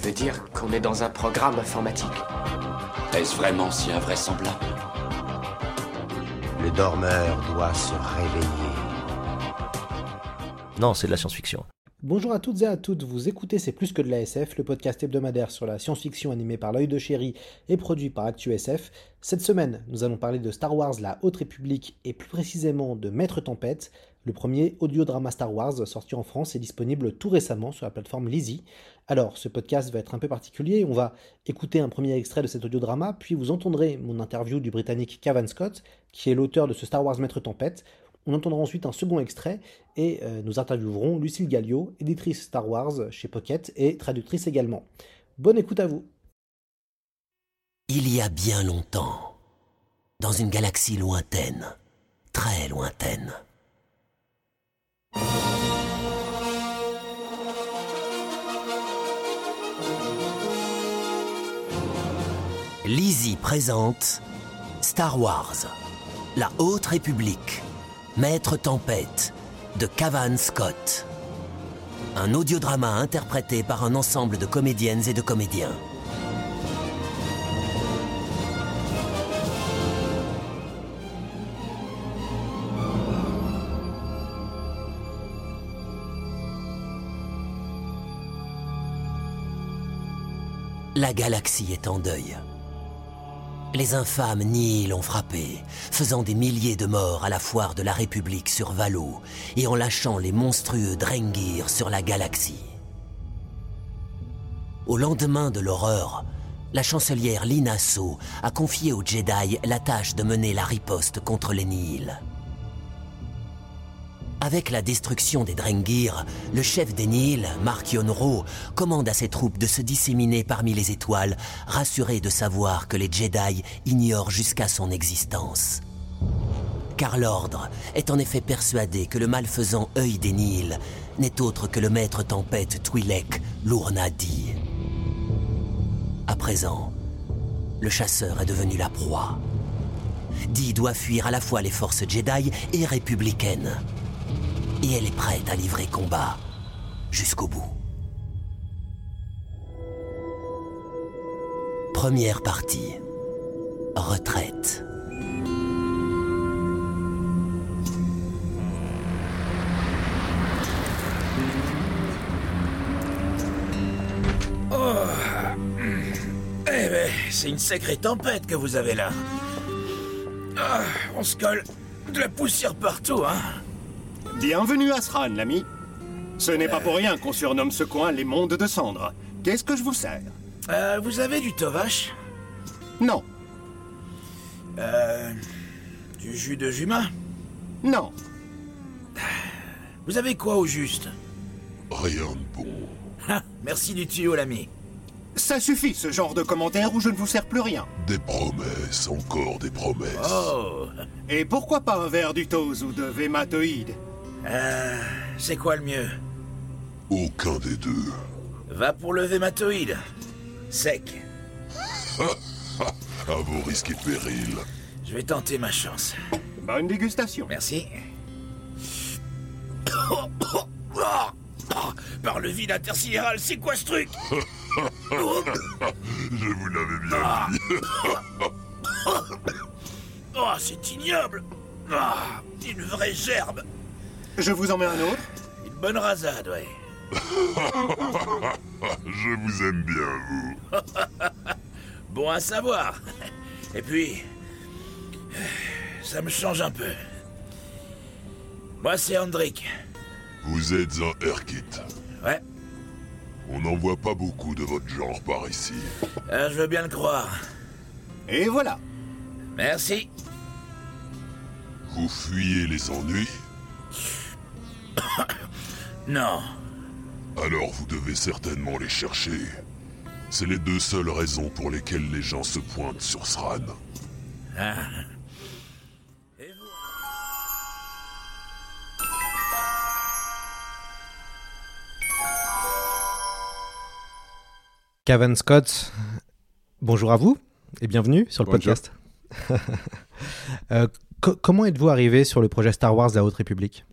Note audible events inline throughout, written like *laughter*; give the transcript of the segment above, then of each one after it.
Tu veux dire qu'on est dans un programme informatique Est-ce vraiment si invraisemblable Le dormeur doit se réveiller. Non, c'est de la science-fiction. Bonjour à toutes et à toutes, vous écoutez C'est plus que de la SF, le podcast hebdomadaire sur la science-fiction animé par l'œil de chéri et produit par ActuSF. Cette semaine, nous allons parler de Star Wars La Haute République et plus précisément de Maître Tempête, le premier audiodrama Star Wars sorti en France et disponible tout récemment sur la plateforme Lizzy. Alors, ce podcast va être un peu particulier, on va écouter un premier extrait de cet audiodrama, puis vous entendrez mon interview du britannique Cavan Scott, qui est l'auteur de ce Star Wars Maître Tempête, on entendra ensuite un second extrait et euh, nous interviewerons Lucille Gallio, éditrice Star Wars chez Pocket et traductrice également. Bonne écoute à vous. Il y a bien longtemps, dans une galaxie lointaine, très lointaine. Lizzie présente Star Wars, la Haute République. Maître Tempête de Cavan Scott. Un audiodrama interprété par un ensemble de comédiennes et de comédiens. La galaxie est en deuil. Les infâmes Nihil ont frappé, faisant des milliers de morts à la foire de la République sur Valo et en lâchant les monstrueux Drengir sur la galaxie. Au lendemain de l'horreur, la chancelière Lina So a confié aux Jedi la tâche de mener la riposte contre les Nihil. Avec la destruction des Drengir, le chef des Nihil, Mark Yonro, commande à ses troupes de se disséminer parmi les étoiles, rassuré de savoir que les Jedi ignorent jusqu'à son existence. Car l'ordre est en effet persuadé que le malfaisant œil des Nihil n'est autre que le maître tempête Twi'lek, Lournadi. À présent, le chasseur est devenu la proie. Di doit fuir à la fois les forces Jedi et républicaines et elle est prête à livrer combat jusqu'au bout. Première partie. Retraite. Oh. Eh ben, c'est une sacrée tempête que vous avez là. Ah, on se colle de la poussière partout, hein. Bienvenue à Sran, l'ami. Ce n'est pas pour rien qu'on surnomme ce coin les mondes de cendres. Qu'est-ce que je vous sers? Euh, vous avez du tovache? Non. Euh. Du jus de jumin? Non. Vous avez quoi au juste? Rien de bon. Ah, merci du tuyau, l'ami. Ça suffit, ce genre de commentaire où je ne vous sers plus rien. Des promesses, encore des promesses. Oh Et pourquoi pas un verre du Tose ou de Vématoïde Euh. C'est quoi le mieux Aucun des deux. Va pour le vématoïde. Sec. *laughs* à vos risques et périls. Je vais tenter ma chance. Bonne dégustation. Merci. *coughs* Par le vide intersidéral, c'est quoi ce truc *laughs* Je vous l'avais bien dit. *coughs* Oh, c'est ignoble Ah, Une vraie gerbe Je vous en mets un autre Une bonne rasade, ouais. *laughs* Je vous aime bien, vous. *laughs* bon à savoir. Et puis, ça me change un peu. Moi, c'est Hendrik. Vous êtes un Erkit. Ouais. On n'en voit pas beaucoup de votre genre par ici. Euh, je veux bien le croire. Et voilà. Merci. Vous fuyez les ennuis *coughs* Non. Alors vous devez certainement les chercher. C'est les deux seules raisons pour lesquelles les gens se pointent sur Sran. Ah. Cavan Scott, bonjour à vous et bienvenue sur le Bonjour. podcast. *laughs* Euh, co- comment êtes-vous arrivé sur le projet Star Wars La Haute République?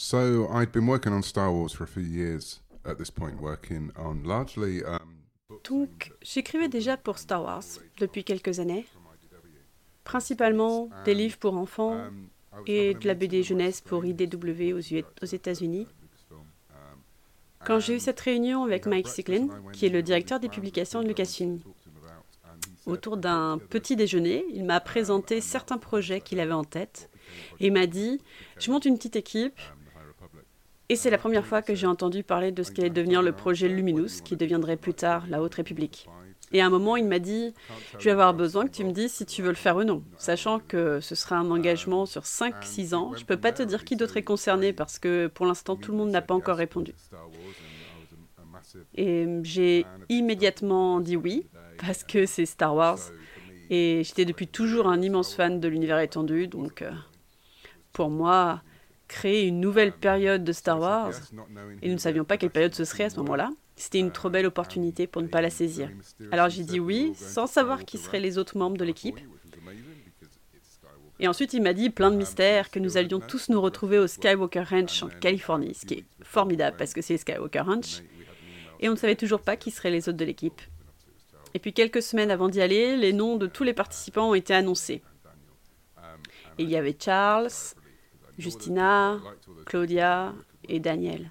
So I'd been working on Star Wars for a few years at this point, working on largely um, Donc, j'écrivais déjà pour Star Wars depuis quelques années, principalement des livres pour enfants et de la BD jeunesse pour IDW aux, États-Unis. Quand j'ai eu cette réunion avec Mike Sicklin, qui est le directeur des publications de Lucasfilm, autour d'un petit déjeuner, il m'a présenté certains projets qu'il avait en tête et m'a dit Je monte une petite équipe. Et c'est la première fois que j'ai entendu parler de ce qu'allait devenir le projet Luminous, qui deviendrait plus tard la Haute République. Et à un moment, il m'a dit Je vais avoir besoin que tu me dises si tu veux le faire ou non, sachant que ce sera un engagement sur 5-6 ans. Je peux pas te dire qui d'autre est concerné parce que pour l'instant, tout le monde n'a pas encore répondu. Et j'ai immédiatement dit oui, parce que c'est Star Wars. Et j'étais depuis toujours un immense fan de l'univers étendu, donc euh, pour moi, créer une nouvelle période de Star Wars, et nous ne savions pas quelle période ce serait à ce moment-là, c'était une trop belle opportunité pour ne pas la saisir. Alors j'ai dit oui, sans savoir qui seraient les autres membres de l'équipe. Et ensuite, il m'a dit plein de mystères, que nous allions tous nous retrouver au Skywalker Ranch en Californie, ce qui est formidable parce que c'est Skywalker Ranch. Et on ne savait toujours pas qui seraient les autres de l'équipe. Et puis quelques semaines avant d'y aller, les noms de tous les participants ont été annoncés. Et il y avait Charles, Justina, Claudia et Daniel.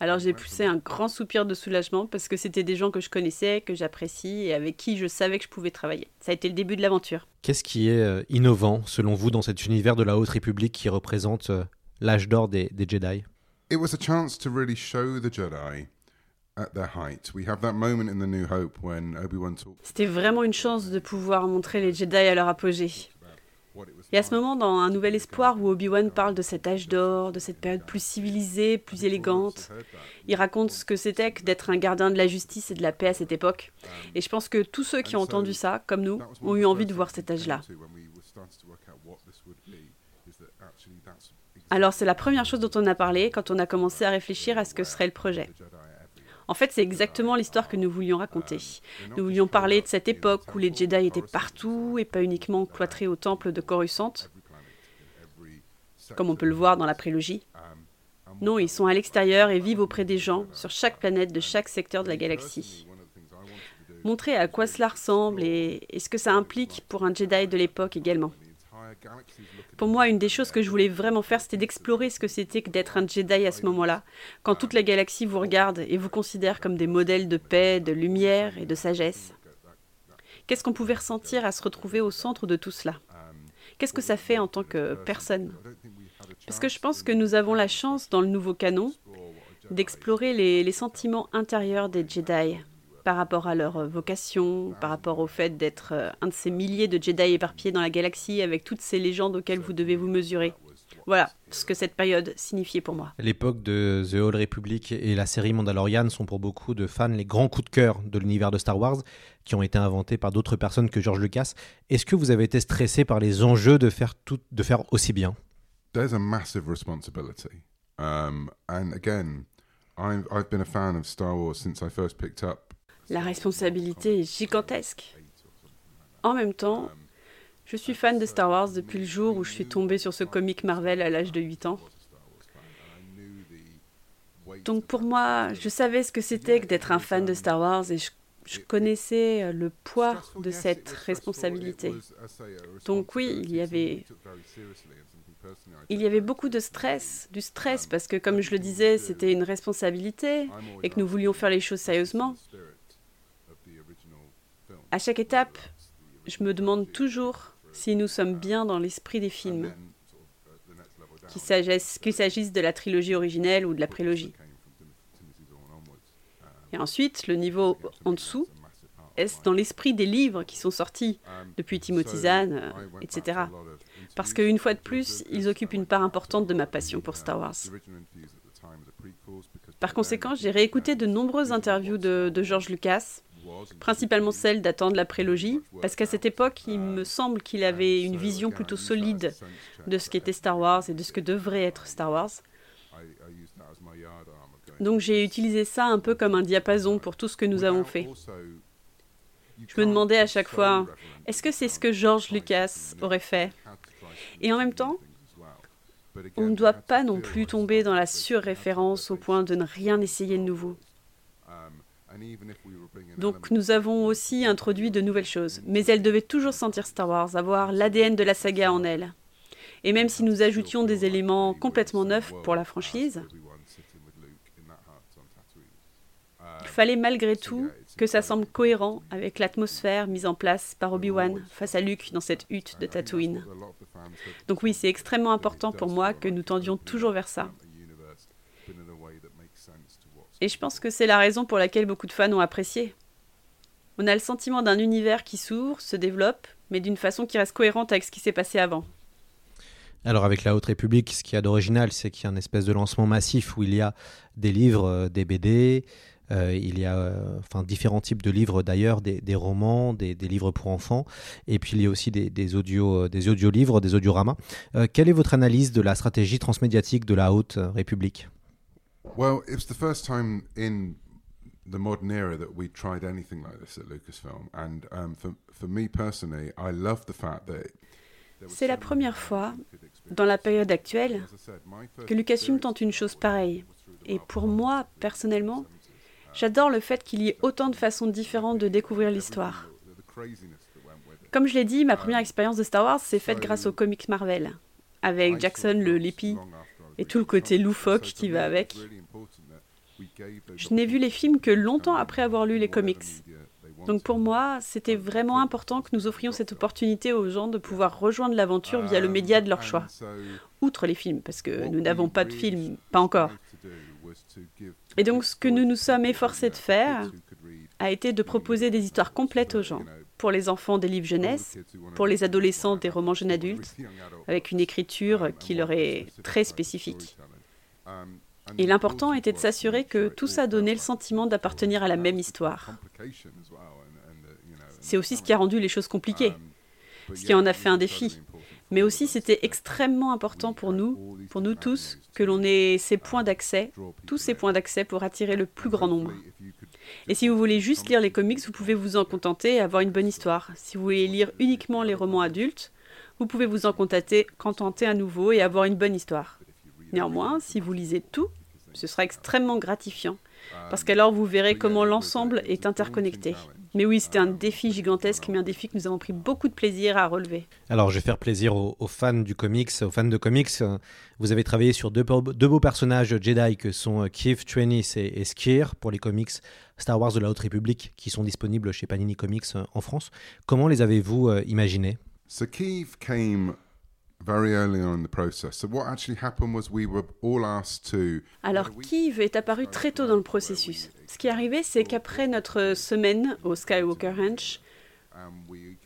Alors j'ai poussé un grand soupir de soulagement parce que c'était des gens que je connaissais, que j'apprécie et avec qui je savais que je pouvais travailler. Ça a été le début de l'aventure. Qu'est-ce qui est euh, innovant, selon vous, dans cet univers de la Haute République qui représente euh, l'âge d'or des, des Jedi? It was a chance to really show the Jedi at their height. We have that moment in The New Hope when Obi-Wan talks. C'était vraiment une chance de pouvoir montrer les Jedi à leur apogée. Et à ce moment, dans Un Nouvel Espoir, où Obi-Wan parle de cet âge d'or, de cette période plus civilisée, plus élégante, il raconte ce que c'était que d'être un gardien de la justice et de la paix à cette époque. Et je pense que tous ceux qui ont entendu ça, comme nous, ont eu envie de voir cet âge-là. Alors c'est la première chose dont on a parlé quand on a commencé à réfléchir à ce que serait le projet. En fait, c'est exactement l'histoire que nous voulions raconter. Nous voulions parler de cette époque où les Jedi étaient partout et pas uniquement cloîtrés au temple de Coruscant, comme on peut le voir dans la prélogie. Non, ils sont à l'extérieur et vivent auprès des gens, sur chaque planète de chaque secteur de la galaxie. Montrer à quoi cela ressemble et, et ce que ça implique pour un Jedi de l'époque également. Pour moi, une des choses que je voulais vraiment faire, c'était d'explorer ce que c'était que d'être un Jedi à ce moment-là, quand toute la galaxie vous regarde et vous considère comme des modèles de paix, de lumière et de sagesse. Qu'est-ce qu'on pouvait ressentir à se retrouver au centre de tout cela? Qu'est-ce que ça fait en tant que personne? Parce que je pense que nous avons la chance, dans le nouveau canon, d'explorer les, les sentiments intérieurs des Jedi par rapport à leur vocation, par rapport au fait d'être euh, un de ces milliers de Jedi éparpillés dans la galaxie avec toutes ces légendes auxquelles vous devez vous mesurer. Voilà ce que cette période signifiait pour moi. L'époque de The Old Republic et la série Mandalorian sont pour beaucoup de fans les grands coups de cœur de l'univers de Star Wars, qui ont été inventés par d'autres personnes que George Lucas. Est-ce que vous avez été stressé par les enjeux de faire, tout, de faire aussi bien? There's a massive responsibility. Um, and again, I've, I've been a fan of Star Wars since I first picked up La responsabilité est gigantesque. En même temps, je suis fan de Star Wars depuis le jour où je suis tombé sur ce comic Marvel à l'âge de 8 ans. Donc pour moi, je savais ce que c'était que d'être un fan de Star Wars et je, connaissais le poids de cette responsabilité. Donc oui, il y avait beaucoup de stress, du stress parce que comme je le disais, c'était une responsabilité et que nous voulions faire les choses sérieusement. À chaque étape, je me demande toujours si nous sommes bien dans l'esprit des films, qu'il s'agisse, de la trilogie originelle ou de la prélogie. Et ensuite, le niveau en dessous, est-ce dans l'esprit des livres qui sont sortis depuis Timothy Zahn, euh, etc. Parce qu'une fois de plus, ils occupent une part importante de ma passion pour Star Wars. Par conséquent, j'ai réécouté de nombreuses interviews de, de George Lucas, principalement celles datant de la prélogie, parce qu'à cette époque, il me semble qu'il avait une vision plutôt solide de ce qu'était Star Wars et de ce que devrait être Star Wars. Donc j'ai utilisé ça un peu comme un diapason pour tout ce que nous avons fait. Je me demandais à chaque fois, est-ce que c'est ce que George Lucas aurait fait? Et en même temps, on ne doit pas non plus tomber dans la surréférence au point de ne rien essayer de nouveau. Donc nous avons aussi introduit de nouvelles choses, mais elles devaient toujours sentir Star Wars, avoir l'ADN de la saga en elles. Et même si nous ajoutions des éléments complètement neufs pour la franchise, il fallait malgré tout que ça semble cohérent avec l'atmosphère mise en place par Obi-Wan face à Luke dans cette hutte de Tatooine. Donc oui, c'est extrêmement important pour moi que nous tendions toujours vers ça. Et je pense que c'est la raison pour laquelle beaucoup de fans ont apprécié. On a le sentiment d'un univers qui s'ouvre, se développe, mais d'une façon qui reste cohérente avec ce qui s'est passé avant. Alors avec la Haute République, ce qu'il y a d'original, c'est qu'il y a un espèce de lancement massif où il y a des livres, euh, des BD, euh, il y a euh, différents types de livres d'ailleurs, des, romans, des, livres pour enfants, et puis il y a aussi des, audio, des audiolivres, des audioramas. Quelle est votre analyse de la stratégie transmédiatique de la Haute République? Well, it's the first time in the modern era that we tried anything like this at Lucasfilm, and um, for, for me personally, I love the fact that c'est la première fois, dans la période actuelle, que Lucasfilm tente une chose pareille. Et pour moi, personnellement, j'adore le fait qu'il y ait autant de façons différentes de découvrir l'histoire. Comme je l'ai dit, ma première expérience de Star Wars s'est faite grâce aux comics Marvel, avec Jackson le Lépi et tout le côté loufoque qui va avec. Je n'ai vu les films que longtemps après avoir lu les comics. Donc pour moi, c'était vraiment important que nous offrions cette opportunité aux gens de pouvoir rejoindre l'aventure via le média de leur choix. Outre les films, parce que nous n'avons pas de films, pas encore. Et donc ce que nous nous sommes efforcés de faire a été de proposer des histoires complètes aux gens. Pour les enfants, des livres jeunesse, pour les adolescents, des romans jeunes adultes, avec une écriture qui leur est très spécifique. Et l'important était de s'assurer que tout ça donnait le sentiment d'appartenir à la même histoire. C'est aussi ce qui a rendu les choses compliquées, ce qui en a fait un défi. Mais aussi, c'était extrêmement important pour nous, pour nous tous, que l'on ait ces points d'accès, tous ces points d'accès pour attirer le plus grand nombre. Et si vous voulez juste lire les comics, vous pouvez vous en contenter et avoir une bonne histoire. Si vous voulez lire uniquement les romans adultes, vous pouvez vous en contenter, contenter à nouveau et avoir une bonne histoire. Néanmoins, si vous lisez tout, ce sera extrêmement gratifiant, parce qu'alors vous verrez comment l'ensemble est interconnecté. Mais oui, c'était un défi gigantesque, mais un défi que nous avons pris beaucoup de plaisir à relever. Alors, je vais faire plaisir aux, aux fans du comics, aux fans de comics. Vous avez travaillé sur deux, deux beaux personnages Jedi que sont Keith Trenis et, et Skir pour les comics Star Wars de la Haute République qui sont disponibles chez Panini Comics en France. Comment les avez-vous euh, imaginés? So Keith came very early on in the process. So what actually happened was we were all asked to Alors Kiev est apparu très tôt dans le processus? Ce qui est arrivé, c'est qu'après notre semaine au Skywalker Ranch,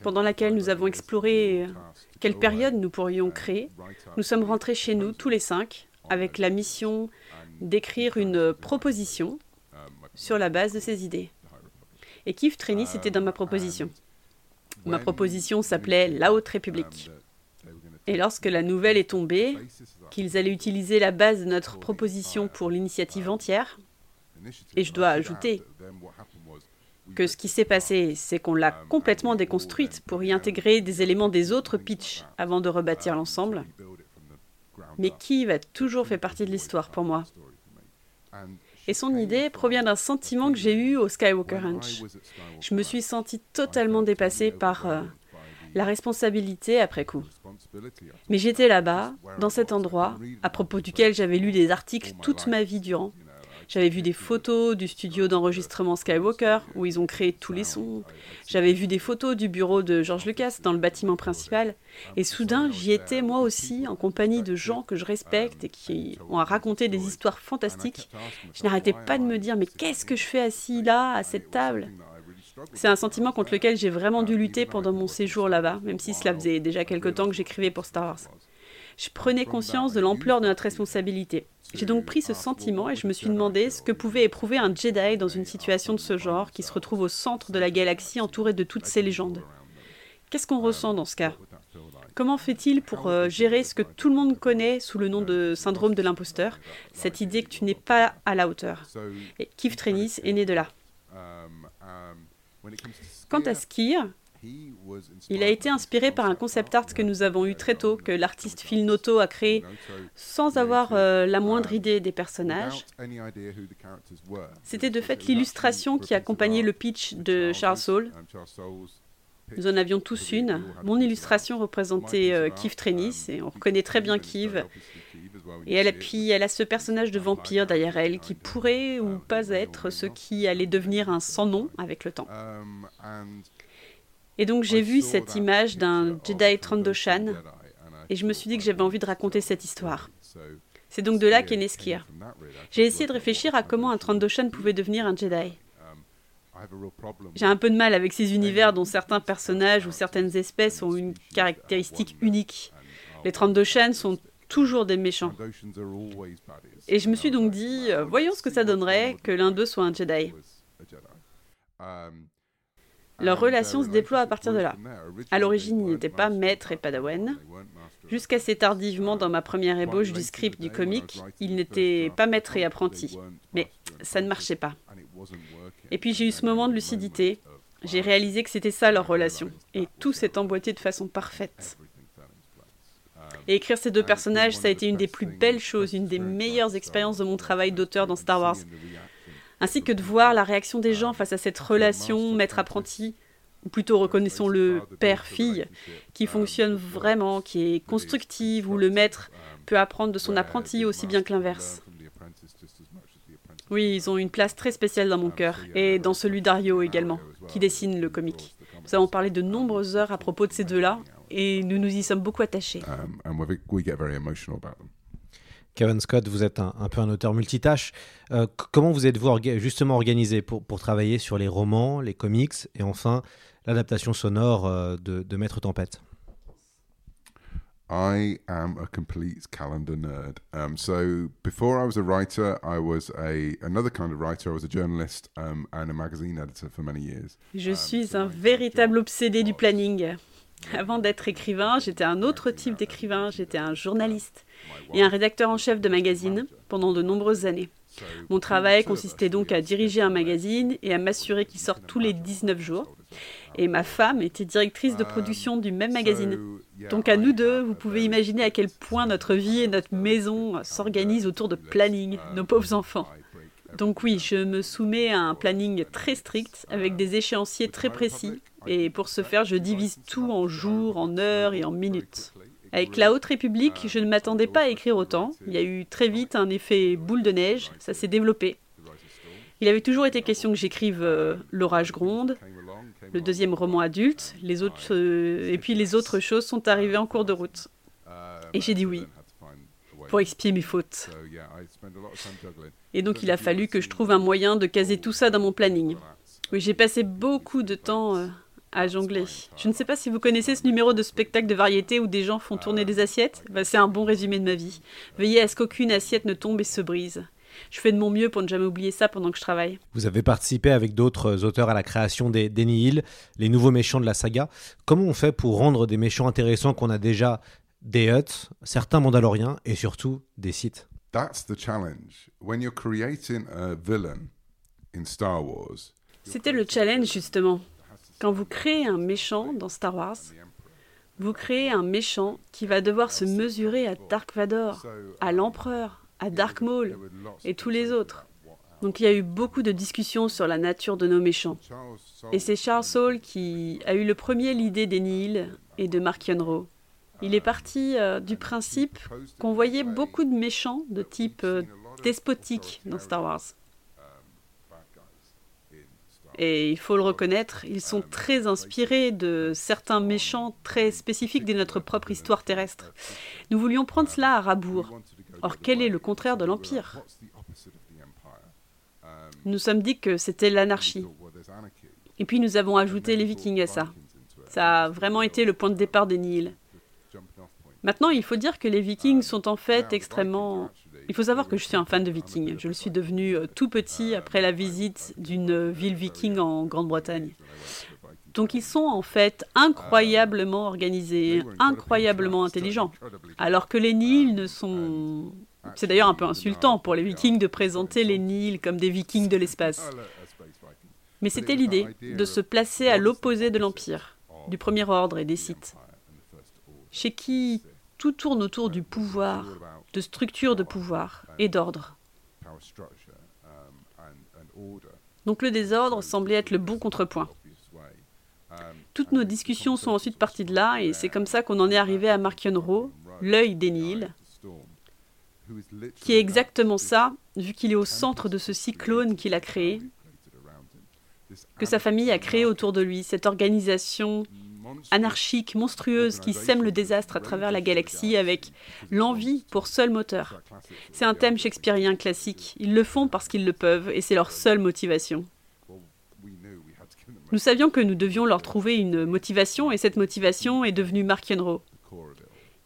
pendant laquelle nous avons exploré quelle période nous pourrions créer, nous sommes rentrés chez nous tous les cinq avec la mission d'écrire une proposition sur la base de ces idées. Et Keith Trenis était dans ma proposition. Ma proposition s'appelait La Haute République. Et lorsque la nouvelle est tombée, qu'ils allaient utiliser la base de notre proposition pour l'initiative entière, et je dois ajouter que ce qui s'est passé, c'est qu'on l'a complètement déconstruite pour y intégrer des éléments des autres pitchs avant de rebâtir l'ensemble. Mais qui va toujours fait partie de l'histoire pour moi? Et son idée provient d'un sentiment que j'ai eu au Skywalker Ranch. Je me suis senti totalement dépassée par euh, la responsabilité après coup. Mais j'étais là-bas, dans cet endroit, à propos duquel j'avais lu des articles toute ma vie durant. J'avais vu des photos du studio d'enregistrement Skywalker, où ils ont créé tous les sons. J'avais vu des photos du bureau de George Lucas dans le bâtiment principal. Et soudain, j'y étais moi aussi, en compagnie de gens que je respecte et qui ont raconté des histoires fantastiques. Je n'arrêtais pas de me dire, mais qu'est-ce que je fais assis là, à cette table? C'est un sentiment contre lequel j'ai vraiment dû lutter pendant mon séjour là-bas, même si cela faisait déjà quelque temps que j'écrivais pour Star Wars. je prenais conscience de l'ampleur de notre responsabilité. J'ai donc pris ce sentiment et je me suis demandé ce que pouvait éprouver un Jedi dans une situation de ce genre qui se retrouve au centre de la galaxie entouré de toutes ces légendes. Qu'est-ce qu'on ressent dans ce cas? Comment fait-il pour euh, gérer ce que tout le monde connaît sous le nom de syndrome de l'imposteur, cette idée que tu n'es pas à la hauteur Et Keith Trenis est né de là. Quant à Skir, il a été inspiré par un concept art que nous avons eu très tôt, que l'artiste Phil Noto a créé sans avoir euh, la moindre idée des personnages. C'était de fait l'illustration qui accompagnait le pitch de Charles Saul. Nous en avions tous une. Mon illustration représentait euh, Keith Trenis, et on reconnaît très bien Keith. Et elle, puis elle a ce personnage de vampire derrière elle qui pourrait ou pas être ce qui allait devenir un sans-nom avec le temps. Et donc j'ai vu cette image d'un Jedi Trandoshan et je me suis dit que j'avais envie de raconter cette histoire. C'est donc de là qu'est né Skir. J'ai essayé de réfléchir à comment un Trandoshan pouvait devenir un Jedi. J'ai un peu de mal avec ces univers dont certains personnages ou certaines espèces ont une caractéristique unique. Les Trandoshan sont toujours des méchants. Et je me suis donc dit, euh, voyons ce que ça donnerait que l'un d'eux soit un Jedi. Leur relation se déploie à partir de là. À l'origine, ils n'étaient pas maître et padawan. Jusqu'assez tardivement dans ma première ébauche du script du comic, ils n'étaient pas maître et apprenti. Mais ça ne marchait pas. Et puis j'ai eu ce moment de lucidité. J'ai réalisé que c'était ça leur relation. Et tout s'est emboîté de façon parfaite. Et écrire ces deux personnages, ça a été une des plus belles choses, une des meilleures expériences de mon travail d'auteur dans Star Wars ainsi que de voir la réaction des gens face à cette relation maître-apprenti, ou plutôt reconnaissons-le père-fille, qui fonctionne vraiment, qui est constructive, où le maître peut apprendre de son apprenti aussi bien que l'inverse. Oui, ils ont une place très spéciale dans mon cœur, et dans celui d'Ario également, qui dessine le comic. Nous avons parlé de nombreuses heures à propos de ces deux-là, et nous nous y sommes beaucoup attachés. Kevin Scott, vous êtes un, peu un auteur multitâche. Euh, comment vous êtes-vous justement organisé pour, pour, travailler sur les romans, les comics et enfin l'adaptation sonore euh, de, de, Maître Tempête? I am a complete calendar nerd. Um, so before I was a writer, I was a another kind of writer. I was a journalist um, and a magazine editor for many years. Je suis un véritable obsédé du planning. *laughs* Avant d'être écrivain, j'étais un autre type d'écrivain. J'étais un journaliste et un rédacteur en chef de magazine pendant de nombreuses années. Mon travail consistait donc à diriger un magazine et à m'assurer qu'il sorte tous les 19 jours. Et ma femme était directrice de production du même magazine. Donc à nous deux, vous pouvez imaginer à quel point notre vie et notre maison s'organisent autour de planning, nos pauvres enfants. Donc oui, je me soumets à un planning très strict avec des échéanciers très précis. Et pour ce faire, je divise tout en jours, en heures et en minutes. Avec la Haute République, je ne m'attendais pas à écrire autant. Il y a eu très vite un effet boule de neige, ça s'est développé. Il avait toujours été question que j'écrive euh, L'orage gronde, le deuxième roman adulte, les autres, euh, et puis les autres choses sont arrivées en cours de route. Et j'ai dit oui, pour expier mes fautes. Et donc il a fallu que je trouve un moyen de caser tout ça dans mon planning. Oui, j'ai passé beaucoup de temps euh, à jongler. Je ne sais pas si vous connaissez ce numéro de spectacle de variété où des gens font tourner des assiettes. Bah, c'est un bon résumé de ma vie. Veillez à ce qu'aucune assiette ne tombe et se brise. Je fais de mon mieux pour ne jamais oublier ça pendant que je travaille. Vous avez participé avec d'autres auteurs à la création des Hill, les nouveaux méchants de la saga. Comment on fait pour rendre des méchants intéressants qu'on a déjà des Huts, certains Mandaloriens et surtout des Sith? That's the challenge. When you're creating a villain in Star Wars. C'était le challenge justement. Quand vous créez un méchant dans Star Wars, vous créez un méchant qui va devoir se mesurer à Dark Vador, à l'Empereur, à Dark Maul et tous les autres. Donc il y a eu beaucoup de discussions sur la nature de nos méchants. Et c'est Charles Saul qui a eu le premier l'idée des Nihil et de Mark Yonro. Il est parti euh, du principe qu'on voyait beaucoup de méchants de type euh, despotique dans Star Wars. Et il faut le reconnaître, ils sont très inspirés de certains méchants très spécifiques de notre propre histoire terrestre. Nous voulions prendre cela à rabour. Or, quel est le contraire de l'Empire? Nous sommes dit que c'était l'anarchie. Et puis nous avons ajouté les Vikings à ça. Ça a vraiment été le point de départ des Nihil. Maintenant, il faut dire que les Vikings sont en fait extrêmement... Il faut savoir que je suis un fan de Vikings. Je le suis devenu euh, tout petit après la visite d'une ville viking en Grande-Bretagne. Donc ils sont en fait incroyablement organisés, incroyablement intelligents. Alors que les Nils ne sont... C'est d'ailleurs un peu insultant pour les Vikings de présenter les Nils comme des Vikings de l'espace. Mais c'était l'idée de se placer à l'opposé de l'Empire, du Premier Ordre et des Sith, chez qui tout tourne autour du pouvoir, de structures de pouvoir et d'ordre. Donc le désordre semblait être le bon contrepoint. Toutes nos discussions sont ensuite parties de là, et c'est comme ça qu'on en est arrivé à Markionro, l'œil des Nils, qui est exactement ça, vu qu'il est au centre de ce cyclone qu'il a créé, que sa famille a créé autour de lui, cette organisation anarchique, monstrueuse, qui sème le désastre à travers la galaxie avec l'envie pour seul moteur. C'est un thème shakespearien classique. Ils le font parce qu'ils le peuvent, et c'est leur seule motivation. Nous savions que nous devions leur trouver une motivation, et cette motivation est devenue Mark Yenro.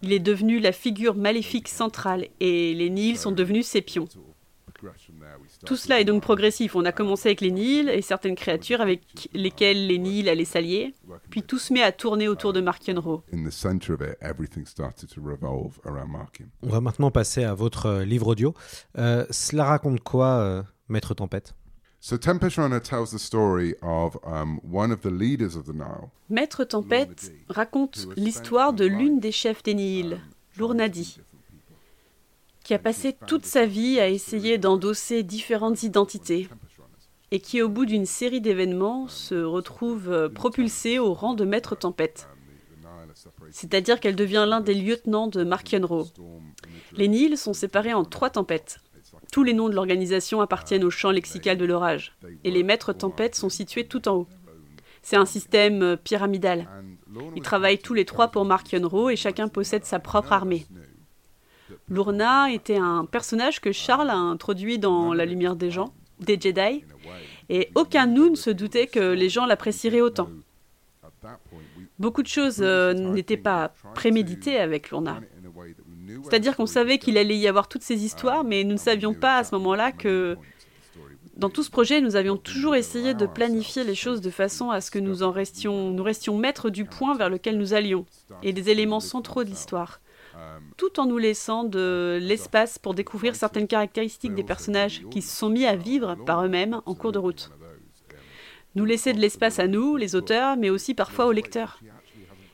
Il est devenu la figure maléfique centrale, et les Nils sont devenus ses pions. Tout cela est donc progressif. On a commencé avec les Nils et certaines créatures avec lesquelles les Nils allaient s'allier, puis tout se met à tourner autour de Markienro. On va maintenant passer à votre euh, livre audio. Euh, cela raconte quoi, euh, Maître Tempête? Maître Tempête raconte l'histoire de l'une des chefs des Nils, Lournadi, qui a passé toute sa vie à essayer d'endosser différentes identités et qui, au bout d'une série d'événements, se retrouve euh, propulsée au rang de maître tempête. C'est-à-dire qu'elle devient l'un des lieutenants de Markienro. Les Nils sont séparés en trois tempêtes. Tous les noms de l'organisation appartiennent au champ lexical de l'orage, et les maîtres tempêtes sont situés tout en haut. C'est un système euh, pyramidal. Ils travaillent tous les trois pour Markienro et chacun possède sa propre armée. Lourna était un personnage que Charles a introduit dans La Lumière des gens, des Jedi, et aucun de nous ne se doutait que les gens l'apprécieraient autant. Beaucoup de choses euh, n'étaient pas préméditées avec Lourna. C'est-à-dire qu'on savait qu'il allait y avoir toutes ces histoires, mais nous ne savions pas à ce moment-là que dans tout ce projet, nous avions toujours essayé de planifier les choses de façon à ce que nous en nous restions maîtres du point vers lequel nous allions, et des éléments centraux de l'histoire tout en nous laissant de l'espace pour découvrir certaines caractéristiques des personnages qui se sont mis à vivre par eux-mêmes en cours de route. Nous laisser de l'espace à nous, les auteurs, mais aussi parfois aux lecteurs.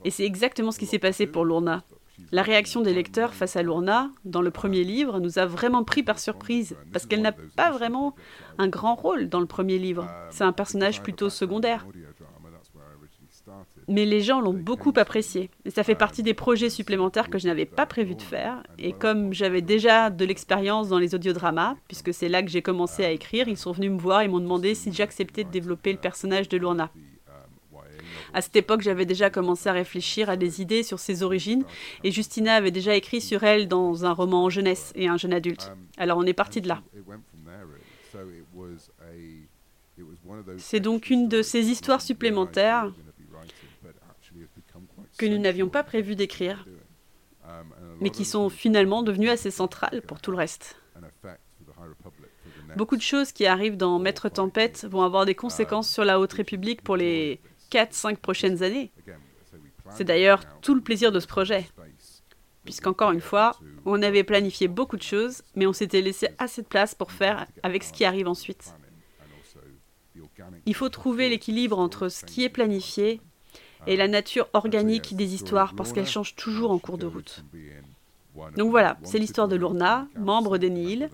Et c'est exactement ce qui s'est passé pour Lourna. La réaction des lecteurs face à Lourna, dans le premier livre, nous a vraiment pris par surprise, parce qu'elle n'a pas vraiment un grand rôle dans le premier livre. C'est un personnage plutôt secondaire mais les gens l'ont beaucoup apprécié. Et ça fait partie des projets supplémentaires que je n'avais pas prévu de faire. Et comme j'avais déjà de l'expérience dans les audiodramas, puisque c'est là que j'ai commencé à écrire, ils sont venus me voir et m'ont demandé si j'acceptais de développer le personnage de Lorna. À cette époque, j'avais déjà commencé à réfléchir à des idées sur ses origines, et Justina avait déjà écrit sur elle dans un roman en jeunesse et un jeune adulte. Alors on est parti de là. C'est donc une de ces histoires supplémentaires que nous n'avions pas prévu d'écrire, mais qui sont finalement devenues assez centrales pour tout le reste. Beaucoup de choses qui arrivent dans Maître Tempête vont avoir des conséquences sur la Haute République pour les 4-5 prochaines années. C'est d'ailleurs tout le plaisir de ce projet. Puisqu'encore une fois, on avait planifié beaucoup de choses, mais on s'était laissé assez de place pour faire avec ce qui arrive ensuite. Il faut trouver l'équilibre entre ce qui est planifié et la nature organique des histoires parce qu'elles changent toujours en cours de route. Donc voilà, c'est l'histoire de Lourna, membre des Nils.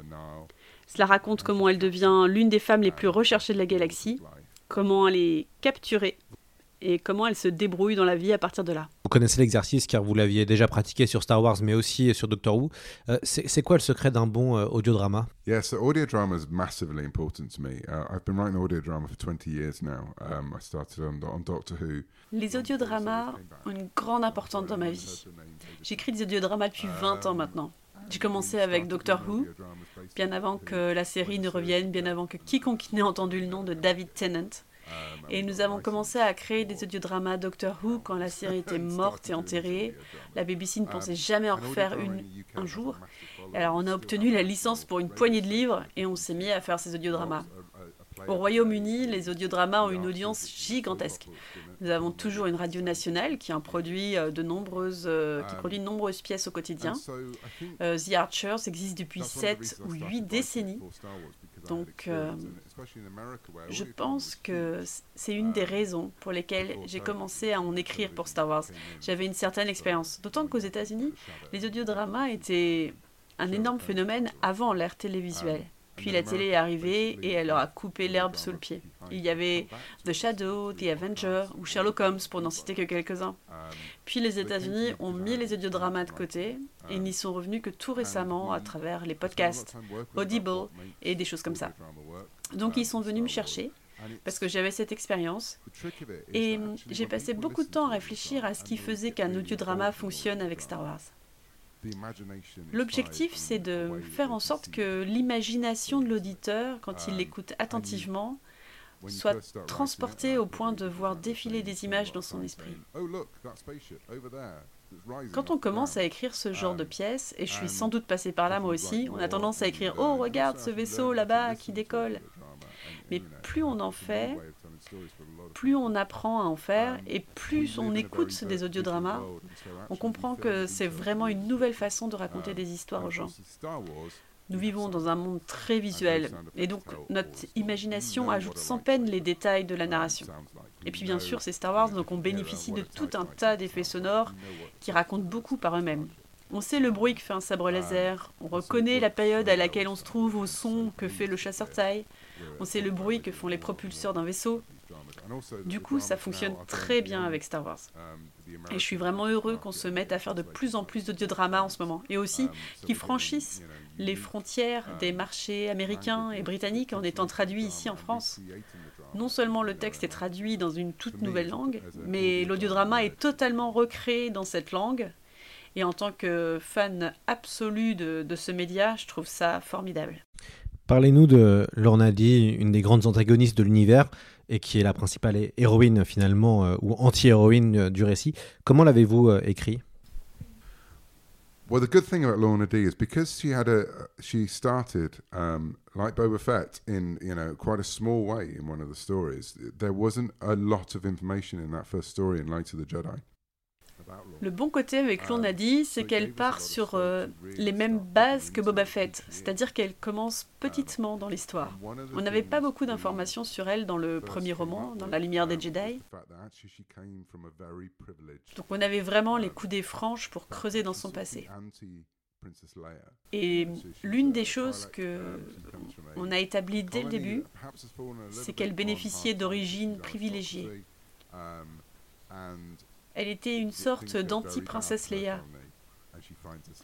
Cela raconte comment elle devient l'une des femmes les plus recherchées de la galaxie, comment elle est capturée et comment elle se débrouille dans la vie à partir de là. Vous connaissez l'exercice car vous l'aviez déjà pratiqué sur Star Wars mais aussi sur Doctor Who. Euh, c'est quoi le secret d'un bon euh, audiodrama? Yes, audio drama is massively important to me. Uh, I've been writing audio drama for 20 years now. Um, I started on, on Doctor Who. Les audiodramas ont une grande importance dans ma vie. J'écris des audiodramas depuis 20 ans maintenant. J'ai commencé avec Doctor Who, bien avant que la série ne revienne, bien avant que quiconque n'ait entendu le nom de David Tennant. Et nous avons commencé à créer des audiodramas Doctor Who quand la série était *laughs* morte et enterrée. La BBC ne pensait jamais en refaire une un jour. Alors on a obtenu la licence pour une poignée de livres et on s'est mis à faire ces audiodramas. Au Royaume-Uni, les audiodramas ont une audience gigantesque. Nous avons toujours une radio nationale qui, produit de nombreuses, qui produit de nombreuses pièces au quotidien. The Archers existe depuis 7 ou 8 décennies. Donc, euh, je pense que c'est une des raisons pour lesquelles j'ai commencé à en écrire pour Star Wars. J'avais une certaine expérience. D'autant qu'aux États-Unis, les audiodramas étaient un énorme phénomène avant l'ère télévisuelle. Puis la télé est arrivée et elle leur a coupé l'herbe sous le pied. Il y avait The Shadow, The Avenger ou Sherlock Holmes pour n'en citer que quelques-uns. Puis les États-Unis ont mis les audiodramas de côté et n'y sont revenus que tout récemment à travers les podcasts, Audible et des choses comme ça. Donc ils sont venus me chercher parce que j'avais cette expérience et j'ai passé beaucoup de temps à réfléchir à ce qui faisait qu'un audiodrama fonctionne avec Star Wars. L'objectif, c'est de faire en sorte que l'imagination de l'auditeur, quand il l'écoute attentivement, soit transportée au point de voir défiler des images dans son esprit. Quand on commence à écrire ce genre de pièces, et je suis sans doute passé par là moi aussi, on a tendance à écrire ⁇ Oh, regarde ce vaisseau là-bas qui décolle !⁇ Mais plus on en fait, plus on apprend à en faire et plus on écoute des audiodramas, on comprend que c'est vraiment une nouvelle façon de raconter des histoires aux gens. Nous vivons dans un monde très visuel et donc notre imagination ajoute sans peine les détails de la narration. Et puis bien sûr, c'est Star Wars, donc on bénéficie de tout un tas d'effets sonores qui racontent beaucoup par eux-mêmes. On sait le bruit que fait un sabre laser, on reconnaît la période à laquelle on se trouve au son que fait le chasseur taille, on sait le bruit que font les propulseurs d'un vaisseau. Du coup, ça fonctionne très bien avec Star Wars. Et je suis vraiment heureux qu'on se mette à faire de plus en plus d'audiodramas en ce moment. Et aussi qu'ils franchissent les frontières des marchés américains et britanniques en étant traduits ici en France. Non seulement le texte est traduit dans une toute nouvelle langue, mais l'audiodrama est totalement recréé dans cette langue. Et en tant que fan absolu de, de ce média, je trouve ça formidable. Parlez-nous de Lorna une des grandes antagonistes de l'univers et qui est la principale héroïne finalement euh, ou anti-héroïne euh, du récit. Comment l'avez-vous euh, écrit? Well, the good thing about Lorna Dee is because she had a she started um, like Boba Fett in you know quite a small way in one of the stories. There wasn't a lot of information in that first story in Light of the Jedi. Le bon côté avec Lorna Dee, c'est qu'elle part sur euh, les mêmes bases que Boba Fett, c'est-à-dire qu'elle commence petitement dans l'histoire. On n'avait pas beaucoup d'informations sur elle dans le premier roman, dans La lumière des Jedi. Donc on avait vraiment les coudées franches pour creuser dans son passé. Et l'une des choses que on a établies dès le début, c'est qu'elle bénéficiait d'origines privilégiées. Elle était une sorte d'anti-princesse Leia.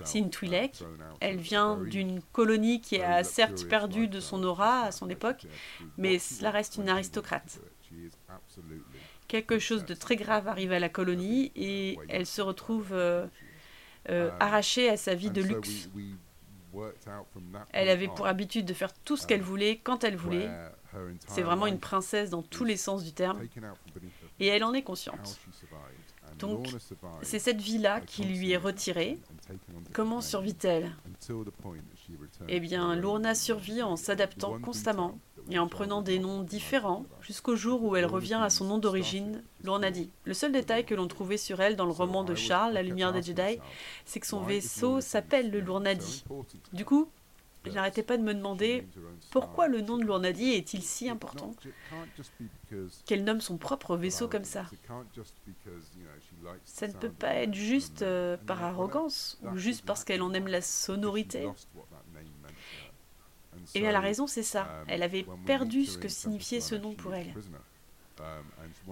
C'est une Twi'lek. Elle vient d'une colonie qui a certes perdu de son aura à son époque, mais cela reste une aristocrate. Quelque chose de très grave arrive à la colonie et elle se retrouve euh, euh, arrachée à sa vie de luxe. Elle avait pour habitude de faire tout ce qu'elle voulait quand elle voulait. C'est vraiment une princesse dans tous les sens du terme. Et elle en est consciente. Donc, c'est cette vie-là qui lui est retirée. Comment survit-elle Eh bien, Lourna survit en s'adaptant constamment et en prenant des noms différents jusqu'au jour où elle revient à son nom d'origine, Lourna dit. Le seul détail que l'on trouvait sur elle dans le roman de Charles, La lumière des Jedi, c'est que son vaisseau s'appelle le Lournadi. Du coup, je n'arrêtais pas de me demander pourquoi le nom de Lournadi est-il si important qu'elle nomme son propre vaisseau comme ça. Ça ne peut pas être juste euh, par arrogance ou juste parce qu'elle en aime la sonorité. Et bien la raison c'est ça. Elle avait perdu ce que signifiait ce nom pour elle.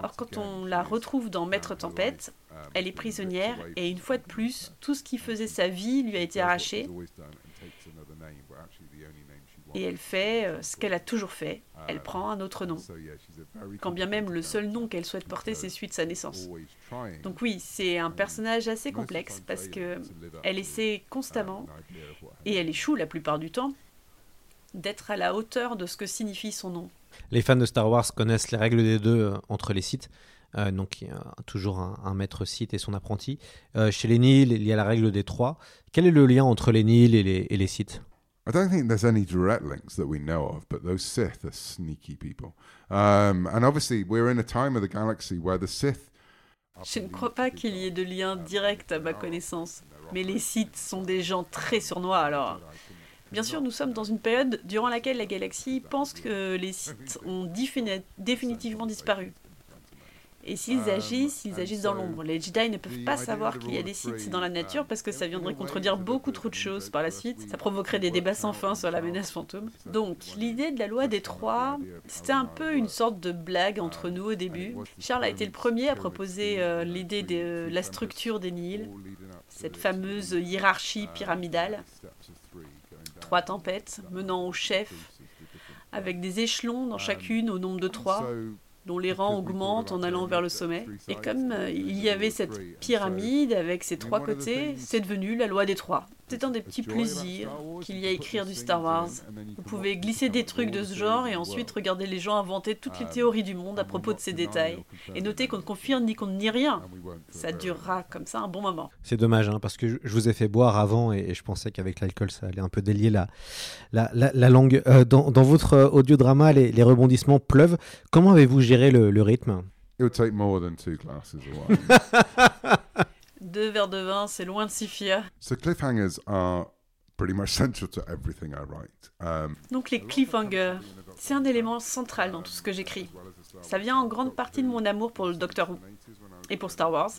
Or, quand on la retrouve dans Maître Tempête, elle est prisonnière et une fois de plus, tout ce qui faisait sa vie lui a été arraché et elle fait euh, ce qu'elle a toujours fait, elle prend un autre nom. Quand bien même le seul nom qu'elle souhaite porter, c'est celui de sa naissance. Donc oui, c'est un personnage assez complexe parce que elle essaie constamment, et elle échoue la plupart du temps, d'être à la hauteur de ce que signifie son nom. Les fans de Star Wars connaissent les règles des deux euh, entre les sites. Euh, donc, il y a toujours un, un maître site et son apprenti. Euh, chez les Nils, il y a la règle des trois. Quel est le lien entre les Nils et les, et les sites? I don't think there's any direct links that we know of, but those Sith are sneaky people. Um, and obviously, we're in a time of the galaxy where the Sith. Je ne crois pas qu'il y ait de lien direct à ma connaissance. Mais les Sith sont des gens très sournois alors. Bien sûr, nous sommes dans une période durant laquelle la galaxie pense que les Sith ont défini- définitivement disparu. Et s'ils agissent, ils agissent dans l'ombre. Les Jedi ne peuvent pas savoir qu'il y a des Sith dans la nature parce que ça viendrait contredire beaucoup trop de choses par la suite. Ça provoquerait des débats sans fin sur la menace fantôme. Donc, l'idée de la loi des trois, c'était un peu une sorte de blague entre nous au début. Charles a été le premier à proposer euh, l'idée de la structure des Nils, cette fameuse hiérarchie pyramidale. Trois tempêtes menant au chef, avec des échelons dans chacune au nombre de trois, dont les rangs augmentent en allant vers le sommet. Et comme euh, il y avait cette pyramide avec ses trois côtés, c'est devenu la loi des trois. C'est un des petits plaisirs qu'il y a à écrire du Star Wars. Vous pouvez glisser des trucs de ce genre et ensuite regarder les gens inventer toutes les théories du monde à propos de ces détails. Et noter qu'on ne confirme ni qu'on ne nie rien. Ça durera comme ça un bon moment. C'est dommage, hein, parce que je- vous ai fait boire avant et, je pensais qu'avec l'alcool, ça allait un peu délier la, la, la- la langue. Euh, dans, dans votre euh, audiodrama, les, les rebondissements pleuvent. Comment avez-vous géré le, le rythme? It would take more than two glasses of wine. *laughs* Deux verres de vin, c'est loin de suffire. so cliffhangers are pretty much *laughs* central to everything I write. Um, Donc les cliffhangers, c'est un élément central dans tout ce que j'écris. Ça vient en grande partie de mon amour pour le Doctor Who et pour Star Wars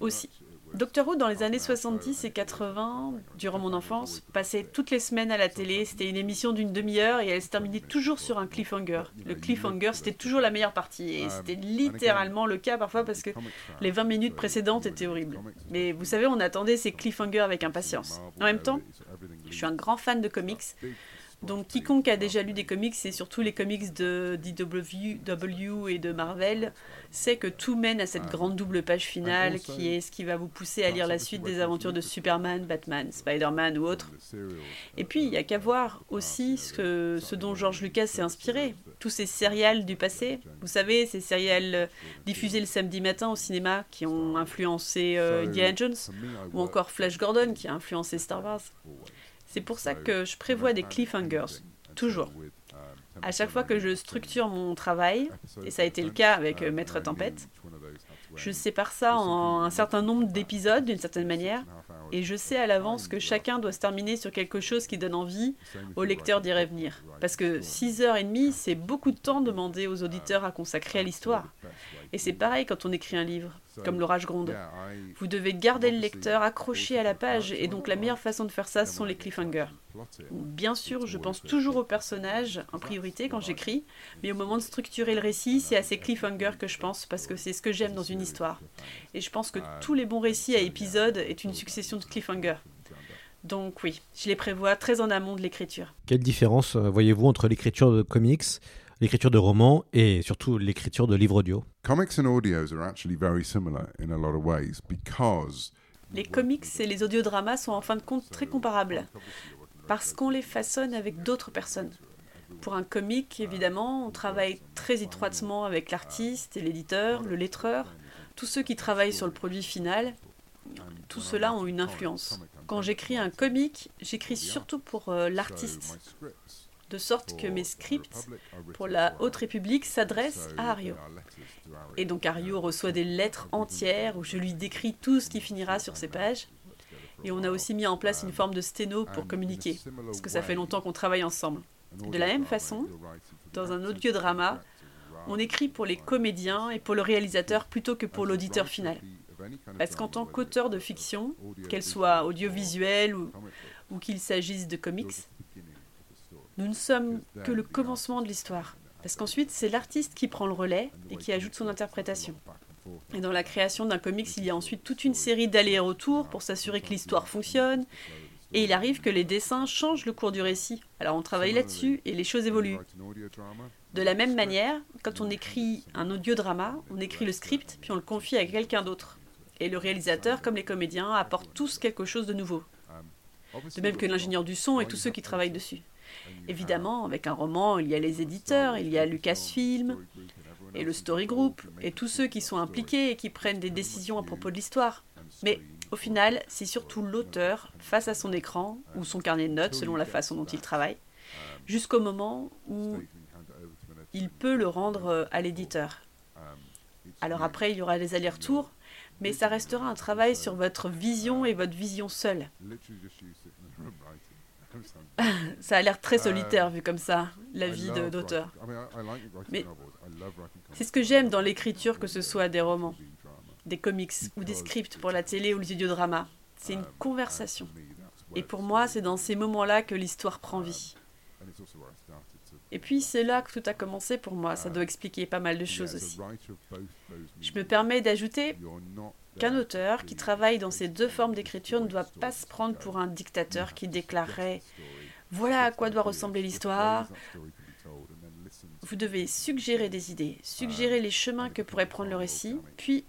aussi. Doctor Who dans les années 70 et 80, durant mon enfance, passait toutes les semaines à la télé. C'était une émission d'une demi-heure et elle se terminait toujours sur un cliffhanger. Le cliffhanger, c'était toujours la meilleure partie et c'était littéralement le cas parfois parce que les 20 minutes précédentes étaient horribles. Mais vous savez, on attendait ces cliffhangers avec impatience. En même temps, je suis un grand fan de comics. Donc quiconque a déjà lu des comics, et surtout les comics de DW et de Marvel, sait que tout mène à cette grande double page finale qui est ce qui va vous pousser à lire la suite des aventures de Superman, Batman, Spider-Man ou autres. Et puis, il n'y a qu'à voir aussi ce, ce dont George Lucas s'est inspiré. Tous ces serials du passé, vous savez, ces serials euh, diffusés le samedi matin au cinéma qui ont influencé euh, Indiana Jones, ou encore Flash Gordon qui a influencé Star Wars. C'est pour ça que je prévois des cliffhangers, toujours. À chaque fois que je structure mon travail, *laughs* et ça a été le cas avec euh, Maître Tempête, je sépare ça en un certain nombre d'épisodes d'une certaine manière, et je sais à l'avance que chacun doit se terminer sur quelque chose qui donne envie au lecteur d'y revenir. Parce que 6h30, c'est beaucoup de temps demandé aux auditeurs à consacrer à l'histoire. Et c'est pareil quand on écrit un livre, comme L'orage gronde. Vous devez garder le lecteur accroché à la page, et donc la meilleure façon de faire ça, ce sont les cliffhangers. Bien sûr, je pense toujours aux personnages en priorité quand j'écris, mais au moment de structurer le récit, c'est à ces cliffhangers que je pense, parce que c'est ce que j'aime dans une histoire. Et je pense que tous les bons récits à épisodes est une succession de cliffhangers. Donc oui, je les prévois très en amont de l'écriture. Quelle différence euh, voyez-vous entre l'écriture de comics, l'écriture de romans et surtout l'écriture de livres audio comics and audios are actually very similar in a lot of ways because Les comics et les audiodramas sont en fin de compte très comparables, parce qu'on les façonne avec d'autres personnes. Pour un comic, évidemment, on travaille très étroitement avec l'artiste et l'éditeur, le lettreur, tous ceux qui travaillent sur le produit final. Tout cela ont une influence. Quand j'écris un comic, j'écris surtout pour euh, l'artiste, de sorte que mes scripts pour la Haute République s'adressent à Ario. Et donc Ario reçoit des lettres entières où je lui décris tout ce qui finira sur ces pages. Et on a aussi mis en place une forme de sténo pour communiquer, parce que ça fait longtemps qu'on travaille ensemble. De la même façon, dans un audiodrama, on écrit pour les comédiens et pour le réalisateur plutôt que pour l'auditeur final. Parce qu'en tant qu'auteur de fiction, qu'elle soit audiovisuelle ou, ou qu'il s'agisse de comics, nous ne sommes que le commencement de l'histoire. Parce qu'ensuite, c'est l'artiste qui prend le relais et qui ajoute son interprétation. Et dans la création d'un comics, il y a ensuite toute une série d'allers-retours pour s'assurer que l'histoire fonctionne. Et il arrive que les dessins changent le cours du récit. Alors on travaille là-dessus et les choses évoluent. De la même manière, quand on écrit un audiodrama, on écrit le script puis on le confie à quelqu'un d'autre. Et le réalisateur, comme les comédiens, apportent tous quelque chose de nouveau. De même que l'ingénieur du son et tous ceux qui travaillent dessus. Évidemment, avec un roman, il y a les éditeurs, il y a Lucasfilm et le Story Group, et tous ceux qui sont impliqués et qui prennent des décisions à propos de l'histoire. Mais au final, c'est surtout l'auteur face à son écran ou son carnet de notes selon la façon dont il travaille, jusqu'au moment où il peut le rendre euh, à l'éditeur. Alors après, il y aura des allers-retours, mais ça restera un travail sur votre vision et votre vision seule. Ça a l'air très solitaire vu comme ça, la vie d'auteur. Mais c'est ce que j'aime dans l'écriture, que ce soit des romans, des comics ou des scripts pour la télé ou les audiodramas. C'est une conversation. Et pour moi, c'est dans ces moments-là que l'histoire prend vie. Et puis c'est là que tout a commencé pour moi, ça doit expliquer pas mal de choses aussi. Je me permets d'ajouter qu'un auteur qui travaille dans ces deux formes d'écriture ne doit pas se prendre pour un dictateur qui déclarerait ⁇ Voilà à quoi doit ressembler l'histoire ⁇ Vous devez suggérer des idées, suggérer les chemins que pourrait prendre le récit, puis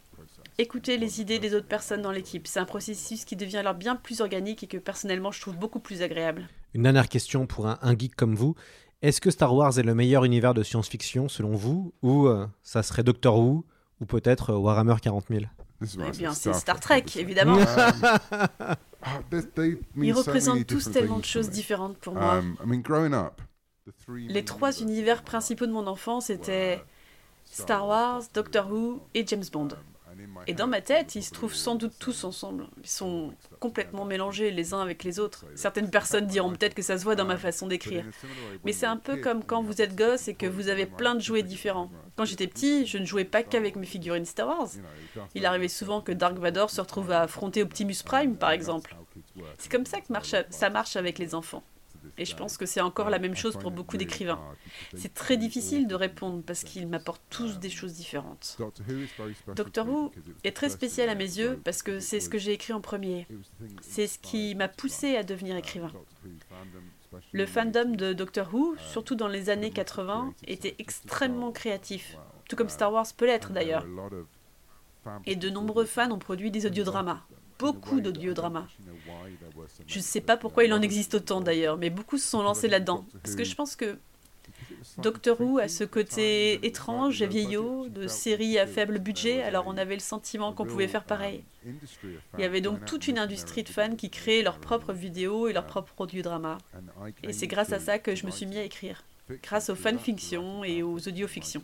écouter les idées des autres personnes dans l'équipe. C'est un processus qui devient alors bien plus organique et que personnellement je trouve beaucoup plus agréable. Une dernière question pour un, un geek comme vous. Est-ce que Star Wars est le meilleur univers de science-fiction selon vous Ou euh, ça serait Doctor Who Ou peut-être euh, Warhammer 40 000 Eh bien, c'est Star Trek, évidemment. *laughs* Ils représentent tous tellement de choses différentes pour moi. Les trois univers principaux de mon enfance étaient Star Wars, Doctor Who et James Bond. Et dans ma tête, ils se trouvent sans doute tous ensemble. Ils sont complètement mélangés les uns avec les autres. Certaines personnes diront peut-être que ça se voit dans ma façon d'écrire. Mais c'est un peu comme quand vous êtes gosse et que vous avez plein de jouets différents. Quand j'étais petit, je ne jouais pas qu'avec mes figurines Star Wars. Il arrivait souvent que Dark Vador se retrouve à affronter Optimus Prime, par exemple. C'est comme ça que ça marche avec les enfants. Et je pense que c'est encore la même chose pour beaucoup d'écrivains. C'est très difficile de répondre parce qu'ils m'apportent tous des choses différentes. Doctor Who est très spécial à mes yeux parce que c'est ce que j'ai écrit en premier. C'est ce qui m'a poussé à devenir écrivain. Le fandom de Doctor Who, surtout dans les années 80, était extrêmement créatif, tout comme Star Wars peut l'être d'ailleurs. Et de nombreux fans ont produit des audiodramas beaucoup d'audiodramas. Je ne sais pas pourquoi il en existe autant d'ailleurs, mais beaucoup se sont lancés là-dedans. Parce que je pense que Doctor Who a ce côté étrange et vieillot, de série à faible budget, alors on avait le sentiment qu'on pouvait faire pareil. Il y avait donc toute une industrie de fans qui créaient leurs propres vidéos et leurs propres audiodramas. Et c'est grâce à ça que je me suis mis à écrire, grâce aux fanfictions et aux audiofictions.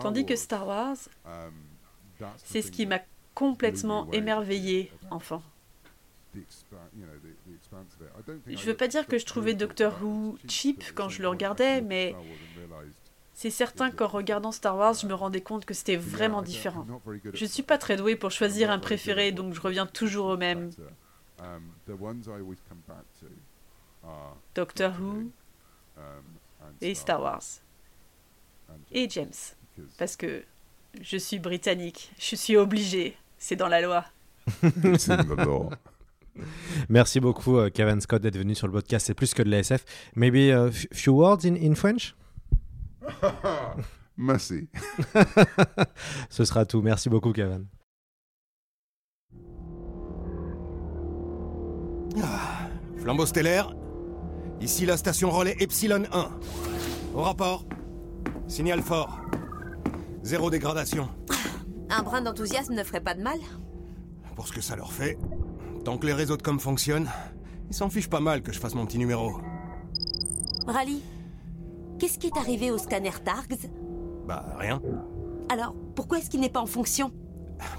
Tandis que Star Wars, c'est ce qui m'a complètement émerveillé, enfant. Je ne veux pas dire que je trouvais Doctor Who cheap quand je le regardais, mais c'est certain qu'en regardant Star Wars, je me rendais compte que c'était vraiment différent. Je ne suis pas très doué pour choisir un préféré, donc je reviens toujours au même. Doctor Who et Star Wars. Et James. Parce que je suis britannique. Je suis obligé. C'est dans la loi. *laughs* Merci beaucoup, euh, Kevin Scott, d'être venu sur le podcast. C'est plus que de l'ASF. Maybe a few words in, in French? *laughs* Merci. *laughs* Ce sera tout. Merci beaucoup, Kevin. Ah, flambeau stellaire. Ici la station relais Epsilon 1. Au rapport. Signal fort. Zéro dégradation. Un brin d'enthousiasme ne ferait pas de mal Pour ce que ça leur fait, tant que les réseaux de com fonctionnent, ils s'en fichent pas mal que je fasse mon petit numéro. Rally, qu'est-ce qui est arrivé au scanner Targs? Bah, rien. Alors, pourquoi est-ce qu'il n'est pas en fonction?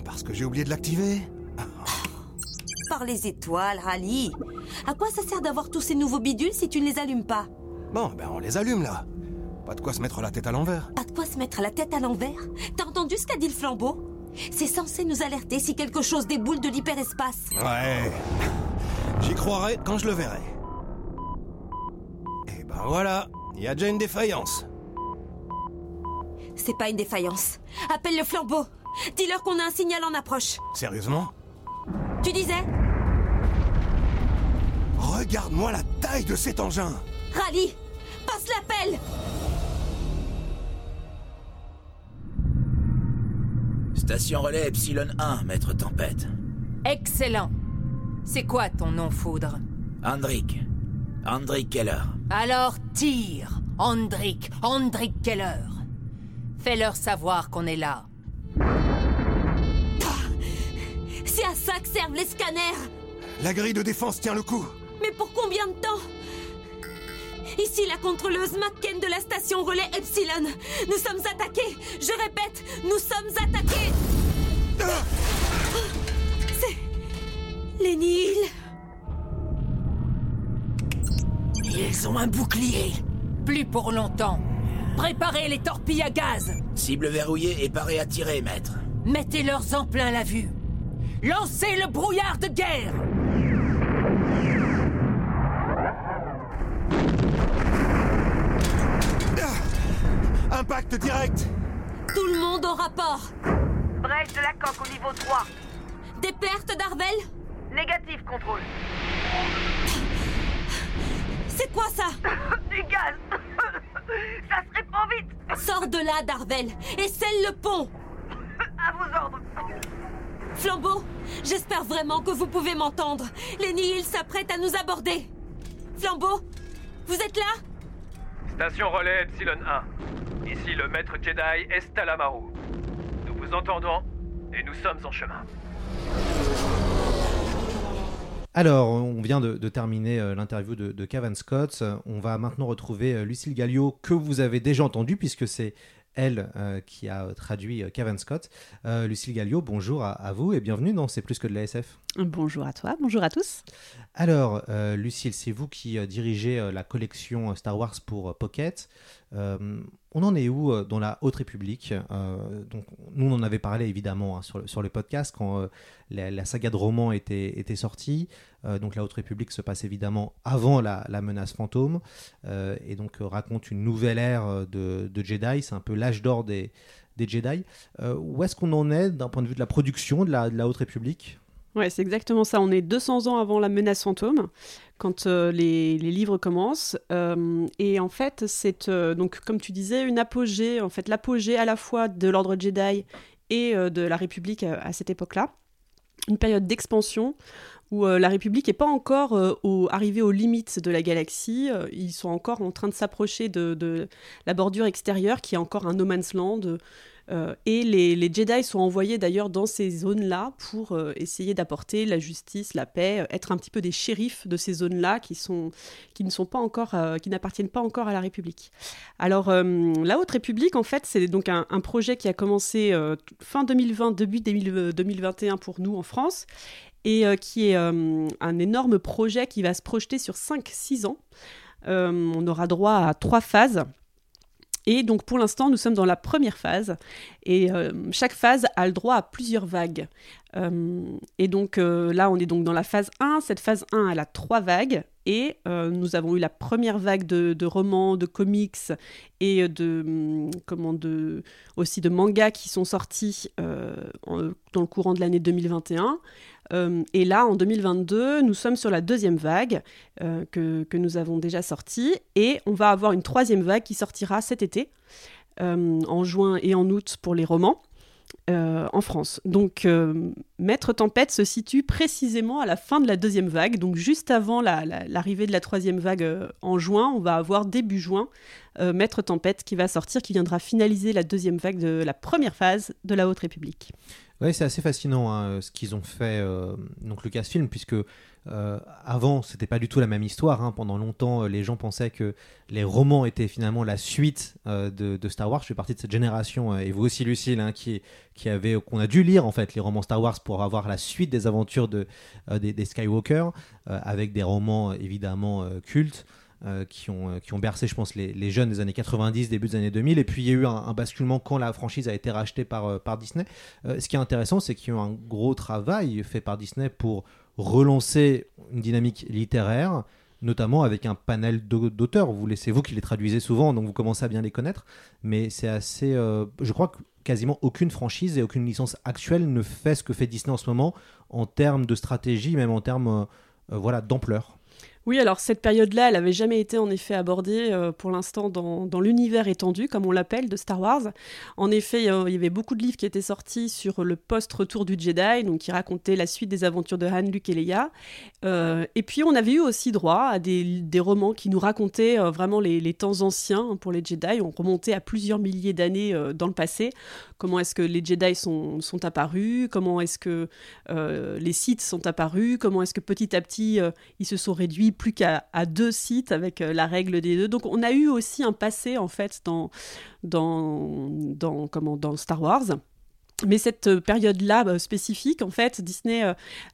Parce que j'ai oublié de l'activer. Par les étoiles, Rally. À quoi ça sert d'avoir tous ces nouveaux bidules si tu ne les allumes pas? Bon, ben on les allume là. Pas de quoi se mettre la tête à l'envers. Pas de quoi se mettre la tête à l'envers? T'as entendu ce qu'a dit le flambeau? C'est censé nous alerter si quelque chose déboule de l'hyperespace. Ouais. J'y croirai quand je le verrai. Et ben voilà, il y a déjà une défaillance. C'est pas une défaillance. Appelle le flambeau. Dis-leur qu'on a un signal en approche. Sérieusement? Tu disais? Regarde-moi la taille de cet engin Rally Passe l'appel Station relais Epsilon 1, maître Tempête. Excellent. C'est quoi ton nom, Foudre? Andrik. Andrik Keller. Alors tire, Andrik, Andrik Keller. Fais-leur savoir qu'on est là. C'est à ça que servent les scanners La grille de défense tient le coup. Mais pour combien de temps? Ici la contrôleuse McKen de la station relais Epsilon. Nous sommes attaqués. Je répète, nous sommes attaqués. C'est... Les Nils. Ils ont un bouclier. Plus pour longtemps. Préparez les torpilles à gaz. Cible verrouillée et parée à tirer, maître. Mettez-leurs en plein la vue. Lancez le brouillard de guerre. Impact direct Tout le monde au rapport. Brèche de la coque au niveau 3. Des pertes d'Arvel? Négatif, contrôle. *coughs* C'est quoi ça? *coughs* Du gaz *coughs* Ça se répand vite Sors de là, Darvel, et scelle le pont À vos ordres Flambeau, j'espère vraiment que vous pouvez m'entendre. Les Nihil s'apprêtent à nous aborder. Flambeau, vous êtes là? Station relais Epsilon 1. Ici le maître Jedi Estalamaru. Nous vous entendons et nous sommes en chemin. Alors, on vient de, de terminer euh, l'interview de, de Cavan Scott. On va maintenant retrouver euh, Lucille Gallio, que vous avez déjà entendu, puisque c'est elle euh, qui a traduit euh, Cavan Scott. Euh, Lucille Gallio, bonjour à, à vous et bienvenue dans C'est plus que de la SF. Bonjour à toi, bonjour à tous. Alors, euh, Lucille, c'est vous qui euh, dirigez euh, la collection Star Wars pour euh, Pocket. Euh, on en est où euh, dans la Haute République Euh, donc, Nous, on en avait parlé évidemment hein, sur, le, podcast quand la, saga de romans était, sortie. Donc, la Haute République se passe évidemment avant la, menace fantôme et donc raconte une nouvelle ère de, Jedi. C'est un peu l'âge d'or des, Jedi. Où est-ce qu'on en est d'un point de vue de la production de la Haute République? Ouais, c'est exactement ça. On est 200 ans avant la menace fantôme, quand euh, les, les livres commencent. Euh, et en fait, c'est euh, donc, comme tu disais, une apogée, en fait, l'apogée à la fois de l'ordre Jedi et de la République à, cette époque-là. Une période d'expansion où la République n'est pas encore arrivée aux limites de la galaxie. Ils sont encore en train de s'approcher de, de la bordure extérieure, qui est encore un no man's land. Euh, et les, Jedi sont envoyés d'ailleurs dans ces zones-là pour euh, essayer d'apporter la justice, la paix, euh, être un petit peu des shérifs de ces zones-là qui, ne sont pas encore, qui n'appartiennent pas encore à la République. Alors la Haute République, en fait, c'est donc un, un projet qui a commencé fin 2020, début 2000 2021 pour nous en France, et qui est un énorme projet qui va se projeter sur 5-6 ans. On aura droit à trois phases. Et donc pour l'instant, nous sommes dans la première phase. Et euh, chaque phase a le droit à plusieurs vagues. Euh, et donc euh, là, on est donc dans la phase 1. Cette phase 1, elle a trois vagues. Et nous avons eu la première vague de, romans, de comics et de, hum, comment, de, aussi de mangas qui sont sortis dans le courant de l'année 2021. Euh, et là, en 2022, nous sommes sur la deuxième vague euh, que, nous avons déjà sortie. Et on va avoir une troisième vague qui sortira cet été, euh, en juin et en août pour les romans. en France. Donc, Maître Tempête se situe précisément à la fin de la deuxième vague, donc juste avant la- la- l'arrivée de la troisième vague en juin. On va avoir début juin Maître Tempête qui va sortir, qui viendra finaliser la deuxième vague de la première phase de la Haute République. Oui, c'est assez fascinant hein, ce qu'ils ont fait, euh, donc Lucasfilm, puisque euh, avant, c'était pas du tout la même histoire. hein. Pendant longtemps, euh, les gens pensaient que les romans étaient finalement la suite euh, de, Star Wars. Je fais partie de cette génération, euh, et vous aussi, Lucille, hein, qui, avait, qu'on a dû lire en fait les romans Star Wars pour avoir la suite des aventures de, euh, des, des Skywalker, euh, avec des romans évidemment euh, cultes. Euh, qui, ont, euh, qui ont bercé, je pense, les, jeunes des années 90, début des années 2000. Et puis, il y a eu un, basculement quand la franchise a été rachetée par, euh, Disney. Ce qui est intéressant, c'est qu'il y a eu un gros travail fait par Disney pour relancer une dynamique littéraire, notamment avec un panel d'au- d'auteurs. Vous laissez vous qui les traduisez souvent, donc vous commencez à bien les connaître. Mais c'est assez. je crois quasiment aucune franchise et aucune licence actuelle ne fait ce que fait Disney en ce moment en termes de stratégie, même en termes voilà, d'ampleur. Oui, alors cette période-là, elle n'avait jamais été en effet abordée euh, pour l'instant dans, l'univers étendu, comme on l'appelle, de Star Wars. En effet, euh, il y avait beaucoup de livres qui étaient sortis sur le post-retour du Jedi, donc qui racontaient la suite des aventures de Han, Luke et Leia. Euh, et puis on avait eu aussi droit à des, romans qui nous racontaient vraiment les, temps anciens pour les Jedi. On remontait à plusieurs milliers d'années dans le passé. Comment est-ce que les Jedi sont, sont apparus? Comment est-ce que les Sith sont apparus? Comment est-ce que petit à petit ils se sont réduits? Plus qu'à deux sites avec euh, la règle des deux. Donc on a eu aussi un passé en fait dans, dans, dans, comment, dans Star Wars. Mais cette euh, période-là euh, spécifique, en fait, Disney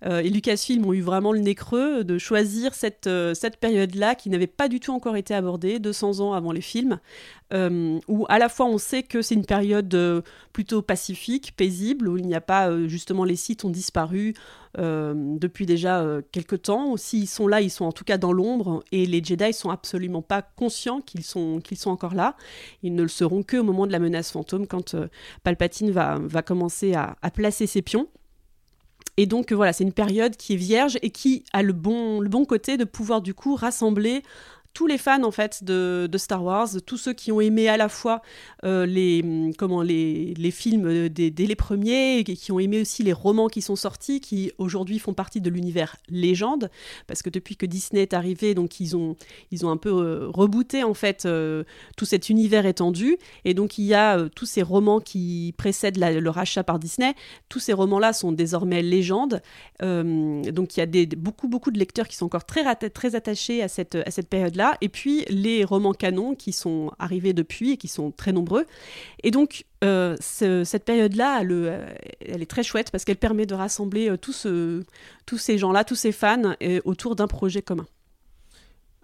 et Lucasfilm ont eu vraiment le nez creux de choisir cette, cette période-là qui n'avait pas du tout encore été abordée 200 ans avant les films, euh, où à la fois on sait que c'est une période euh, plutôt pacifique, paisible, où il n'y a pas euh, justement les sites ont disparu depuis déjà quelques temps. S'ils sont là, ils sont en tout cas dans l'ombre, et les Jedi sont absolument pas conscients qu'ils sont, sont encore là. Ils ne le seront que au moment de la menace fantôme, quand Palpatine va, va commencer à, à placer ses pions. Et donc voilà, c'est une période qui est vierge et qui a le bon, le bon côté de pouvoir du coup rassembler tous les fans en fait de, Star Wars, tous ceux qui ont aimé à la fois euh, les, comment, les, les films dès, les premiers, et qui ont aimé aussi les romans qui sont sortis, qui aujourd'hui font partie de l'univers légende, parce que depuis que Disney est arrivé, donc ils ont, ils ont un peu euh, rebooté en fait euh, tout cet univers étendu, et donc il y a tous ces romans qui précèdent le rachat par Disney, tous ces romans-là sont désormais légendes, donc il y a beaucoup beaucoup de lecteurs qui sont encore très, très attachés à cette, à cette et puis les romans canons qui sont arrivés depuis et qui sont très nombreux. Et donc, euh, ce, cette période-là, elle, elle, est très chouette parce qu'elle permet de rassembler euh, tous ces gens-là, tous ces fans, euh, autour d'un projet commun.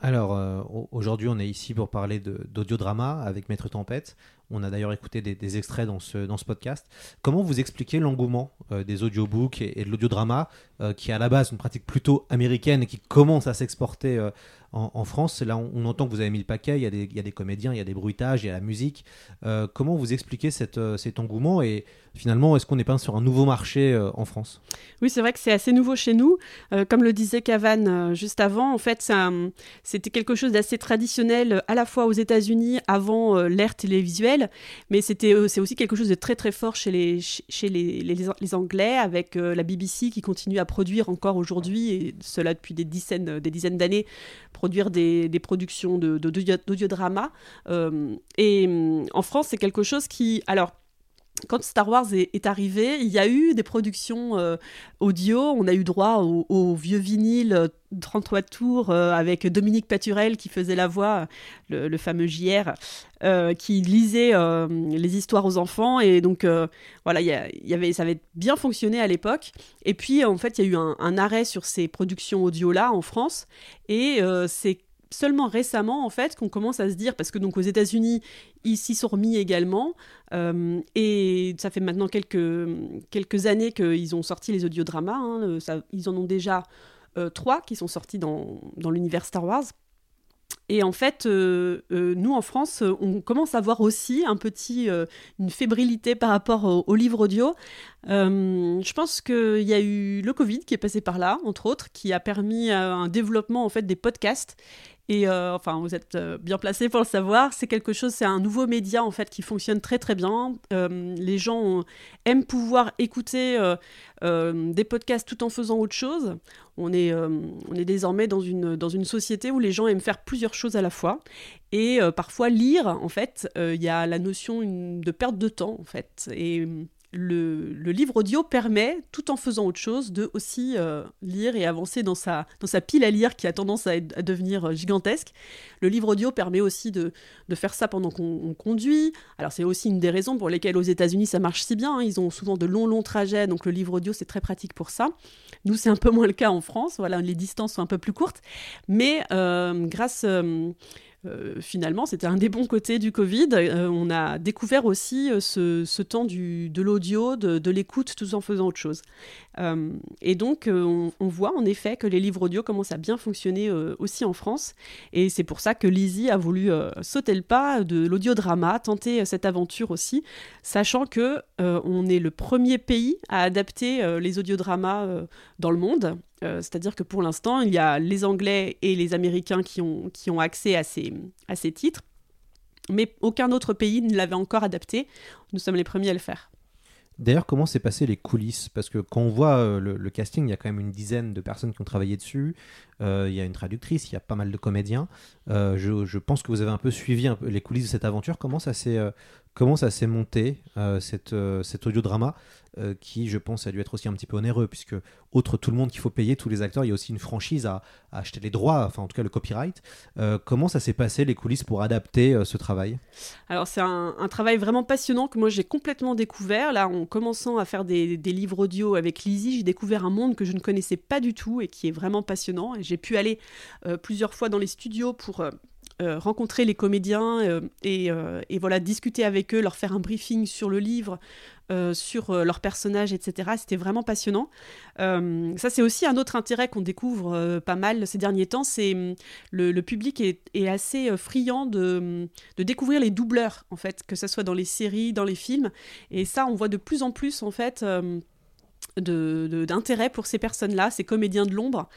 Alors, euh, aujourd'hui, on est ici pour parler d'audiodrama avec Maître Tempête. On a d'ailleurs écouté des, extraits dans ce, podcast. Comment vous expliquez l'engouement euh, des audiobooks et, de l'audiodrama, euh, qui est à la base une pratique plutôt américaine et qui commence à s'exporter euh, en, France Là, on, entend que vous avez mis le paquet, il y, a des, il y a des comédiens, il y a des bruitages, il y a la musique. Euh, comment vous expliquez cette, cet engouement et finalement, est-ce qu'on n'est pas sur un nouveau marché en France? Oui, c'est vrai que c'est assez nouveau chez nous. comme le disait Cavan juste avant, en fait, c'était quelque chose d'assez traditionnel à la fois aux États-Unis avant l'ère télévisuelle, mais c'était c'est aussi quelque chose de très très fort chez les, chez les, les Anglais avec la BBC qui continue à produire encore aujourd'hui, et cela depuis des dizaines, des dizaines d'années, produire des, productions d'audiodrama. De, euh, et en France, c'est quelque chose qui... Alors, quand Star Wars est, arrivé, il y a eu des productions euh, audio. On a eu droit au, vieux vinyle 33 tours euh, avec Dominique Paturel qui faisait la voix, le, fameux JR, euh, qui lisait euh, les histoires aux enfants. Et donc, voilà, ça avait bien fonctionné à l'époque. Et puis, en fait, il y a eu un, un, arrêt sur ces productions audio-là en France. Et c'est seulement récemment en fait qu'on commence à se dire parce que donc aux États-Unis ils s'y sont remis également euh, et ça fait maintenant quelques quelques années qu'ils ont sorti les audiodramas hein, ça, ils en ont déjà euh, trois qui sont sortis dans, dans l'univers Star Wars et en fait, euh, euh, nous en France, on commence à voir aussi un petit, euh, une fébrilité par rapport au, au livre audio. je pense qu'il y a eu le Covid qui est passé par là, entre autres, qui a permis un développement en fait des podcasts et euh, enfin, vous êtes euh, bien placé pour le savoir. C'est quelque chose, c'est un nouveau média en fait qui fonctionne très très bien. Euh, les gens aiment pouvoir écouter des podcasts tout en faisant autre chose. On est, on est désormais dans une, dans une société où les gens aiment faire plusieurs choses à la fois. Et parfois lire, en fait, il y a la notion de perte de temps en fait. Le, livre audio permet, tout en faisant autre chose, de aussi euh, lire et avancer dans sa, dans sa pile à lire qui a tendance à, devenir euh, gigantesque. Le livre audio permet aussi de, de faire ça pendant qu'on conduit. Alors c'est aussi une des raisons pour lesquelles aux États-Unis ça marche si bien. Hein. Ils ont souvent de longs longs trajets, donc le livre audio c'est très pratique pour ça. Nous c'est un peu moins le cas en France. Voilà, les distances sont un peu plus courtes, mais euh, grâce finalement, c'était un des bons côtés du Covid. Euh, on a découvert aussi euh, ce, temps de l'audio, de, l'écoute, tout en faisant autre chose. Euh, et donc, on, on, voit en effet que les livres audio commencent à bien fonctionner aussi en France. Et c'est pour ça que Lizzie a voulu sauter le pas de l'audiodrama, tenter cette aventure aussi, sachant que on est le premier pays à adapter les audiodramas dans le monde. C'est-à-dire que pour l'instant, il y a les Anglais et les Américains qui ont, qui ont accès à ces, à ces titres, mais aucun autre pays ne l'avait encore adapté. Nous sommes les premiers à le faire. D'ailleurs, comment s'est passé les coulisses? Parce que quand on voit euh, le, casting, il y a quand même une dizaine de personnes qui ont travaillé dessus. Euh, il y a une traductrice, il y a pas mal de comédiens. Euh, je, pense que vous avez un peu suivi les coulisses de cette aventure. Comment ça s'est comment ça s'est monté cette, cet audiodrama qui, je pense, a dû être aussi un petit peu onéreux puisque outre tout le monde qu'il faut payer, tous les acteurs, il y a aussi une franchise à, acheter les droits, enfin en tout cas le copyright. comment ça s'est passé les coulisses pour adapter ce travail? Alors c'est un, travail vraiment passionnant que moi j'ai complètement découvert. Là, en commençant à faire des, des livres audio avec Lizzie, j'ai découvert un monde que je ne connaissais pas du tout et qui est vraiment passionnant. J'ai pu aller euh, plusieurs fois dans les studios pour euh, euh, rencontrer les comédiens et, et, voilà discuter avec eux, leur faire un briefing sur le livre, sur leurs personnages, etc. C'était vraiment passionnant. ça, c'est aussi un autre intérêt qu'on découvre pas mal ces derniers temps. C'est hum, le, public est, assez friand de, hum, de, découvrir les doubleurs, en fait, que ce soit dans les séries, dans les films. Et ça, on voit de plus en plus, en fait d'intérêt pour ces personnes-là, ces comédiens de l'ombre.